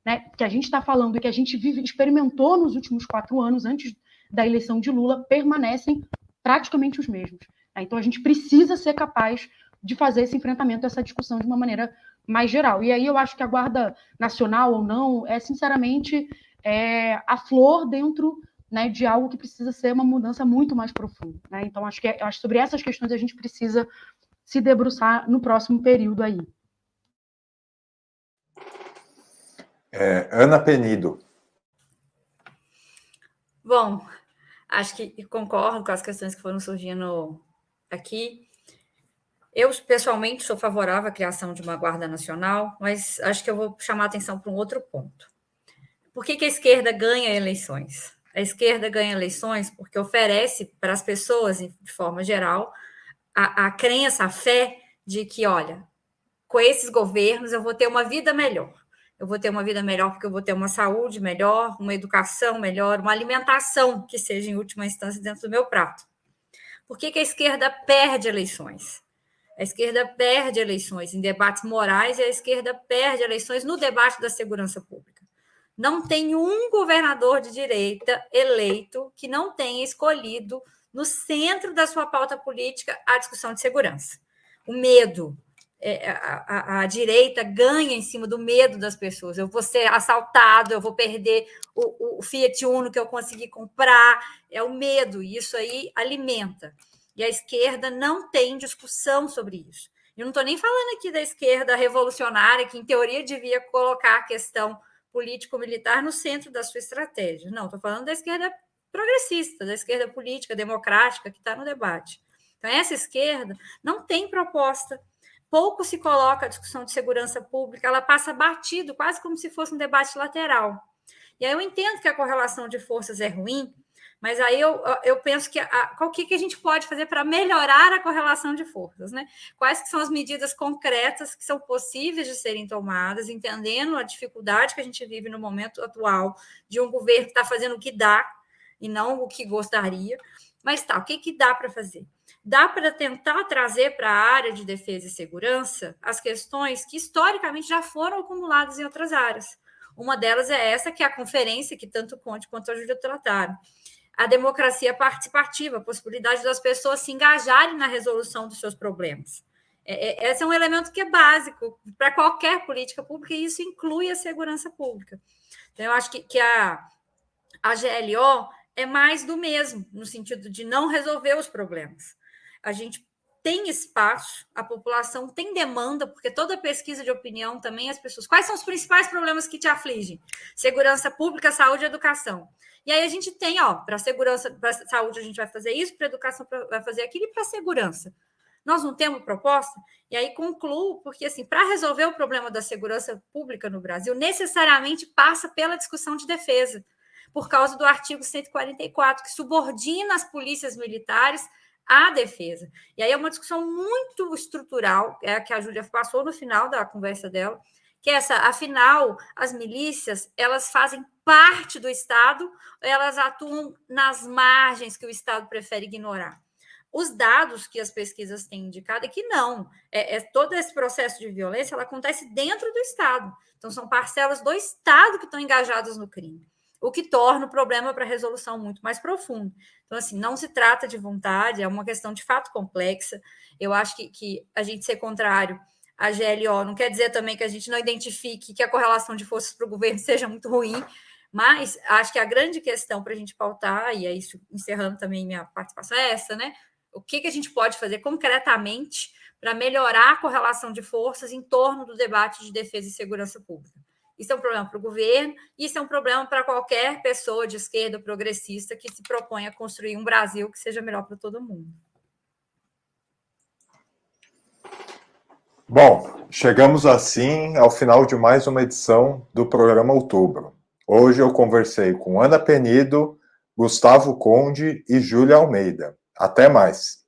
[SPEAKER 4] né, que a gente está falando e que a gente vive, experimentou nos últimos quatro anos, antes da eleição de Lula, permanecem praticamente os mesmos. Né? Então, a gente precisa ser capaz de fazer esse enfrentamento, essa discussão de uma maneira mais geral. E aí eu acho que a Guarda Nacional ou não é, sinceramente, é, a flor dentro né, de algo que precisa ser uma mudança muito mais profunda. Né? Então, acho que é, acho que sobre essas questões a gente precisa se debruçar no próximo período aí.
[SPEAKER 1] É, Ana Penido.
[SPEAKER 3] Bom, acho que concordo com as questões que foram surgindo aqui. Eu, pessoalmente, sou favorável à criação de uma Guarda Nacional, mas acho que eu vou chamar a atenção para um outro ponto. Por que, que a esquerda ganha eleições? A esquerda ganha eleições porque oferece para as pessoas, de forma geral, a, a crença, a fé de que, olha, com esses governos eu vou ter uma vida melhor eu vou ter uma vida melhor porque eu vou ter uma saúde melhor, uma educação melhor, uma alimentação que seja em última instância dentro do meu prato. Por que, que a esquerda perde eleições? A esquerda perde eleições em debates morais e a esquerda perde eleições no debate da segurança pública. Não tem um governador de direita eleito que não tenha escolhido no centro da sua pauta política a discussão de segurança. O medo, é, a, a, a, direita ganha em cima do medo das pessoas. Eu vou ser assaltado, eu vou perder o, o Fiat Uno que eu consegui comprar. É o medo, e isso aí alimenta. E a esquerda não tem discussão sobre isso. Eu não estou nem falando aqui da esquerda revolucionária, que em teoria devia colocar a questão político-militar no centro da sua estratégia. Não, estou falando da esquerda progressista, da esquerda política, democrática, que está no debate. Então, essa esquerda não tem proposta, pouco se coloca a discussão de segurança pública, ela passa batido, quase como se fosse um debate lateral. E aí eu entendo que a correlação de forças é ruim, mas aí eu, eu penso que o que, que a gente pode fazer para melhorar a correlação de forças, né? Quais que são as medidas concretas que são possíveis de serem tomadas, entendendo a dificuldade que a gente vive no momento atual de um governo que está fazendo o que dá e não o que gostaria. Mas tá, o que, que dá para fazer? Dá para tentar trazer para a área de defesa e segurança as questões que historicamente já foram acumuladas em outras áreas. Uma delas é essa, que é a conferência que tanto Conte quanto a Júlia trataram a democracia participativa, a possibilidade das pessoas se engajarem na resolução dos seus problemas. É, é, esse é um elemento que é básico para qualquer política pública e isso inclui a segurança pública. Então, eu acho que, que a, a GLO é mais do mesmo, no sentido de não resolver os problemas. A gente tem espaço, a população tem demanda, porque toda pesquisa de opinião também as pessoas. Quais são os principais problemas que te afligem? Segurança pública, saúde e educação. E aí a gente tem, ó, para segurança, para saúde a gente vai fazer isso, para educação vai fazer aquilo e para segurança. Nós não temos proposta? E aí concluo, porque assim, para resolver o problema da segurança pública no Brasil, necessariamente passa pela discussão de defesa, por causa do artigo 144, que subordina as polícias militares à defesa. E aí é uma discussão muito estrutural, é a que a Júlia passou no final da conversa dela, que é essa, afinal, as milícias, elas fazem parte do Estado, elas atuam nas margens que o Estado prefere ignorar. Os dados que as pesquisas têm indicado é que não. É, é, todo esse processo de violência ela acontece dentro do Estado. Então, são parcelas do Estado que estão engajadas no crime, o que torna o problema para resolução muito mais profundo. Então, assim, não se trata de vontade, é uma questão de fato complexa. Eu acho que, que a gente ser contrário a GLO. Não quer dizer também que a gente não identifique que a correlação de forças para o governo seja muito ruim, mas acho que a grande questão para a gente pautar, e é isso, encerrando também minha participação, é essa, né? O que, que a gente pode fazer concretamente para melhorar a correlação de forças em torno do debate de defesa e segurança pública? Isso é um problema para o governo, isso é um problema para qualquer pessoa de esquerda progressista que se propõe a construir um Brasil que seja melhor para todo mundo.
[SPEAKER 1] Bom, chegamos assim ao final de mais uma edição do programa Outubro. Hoje eu conversei com Ana Penido, Gustavo Conde e Júlia Almeida. Até mais.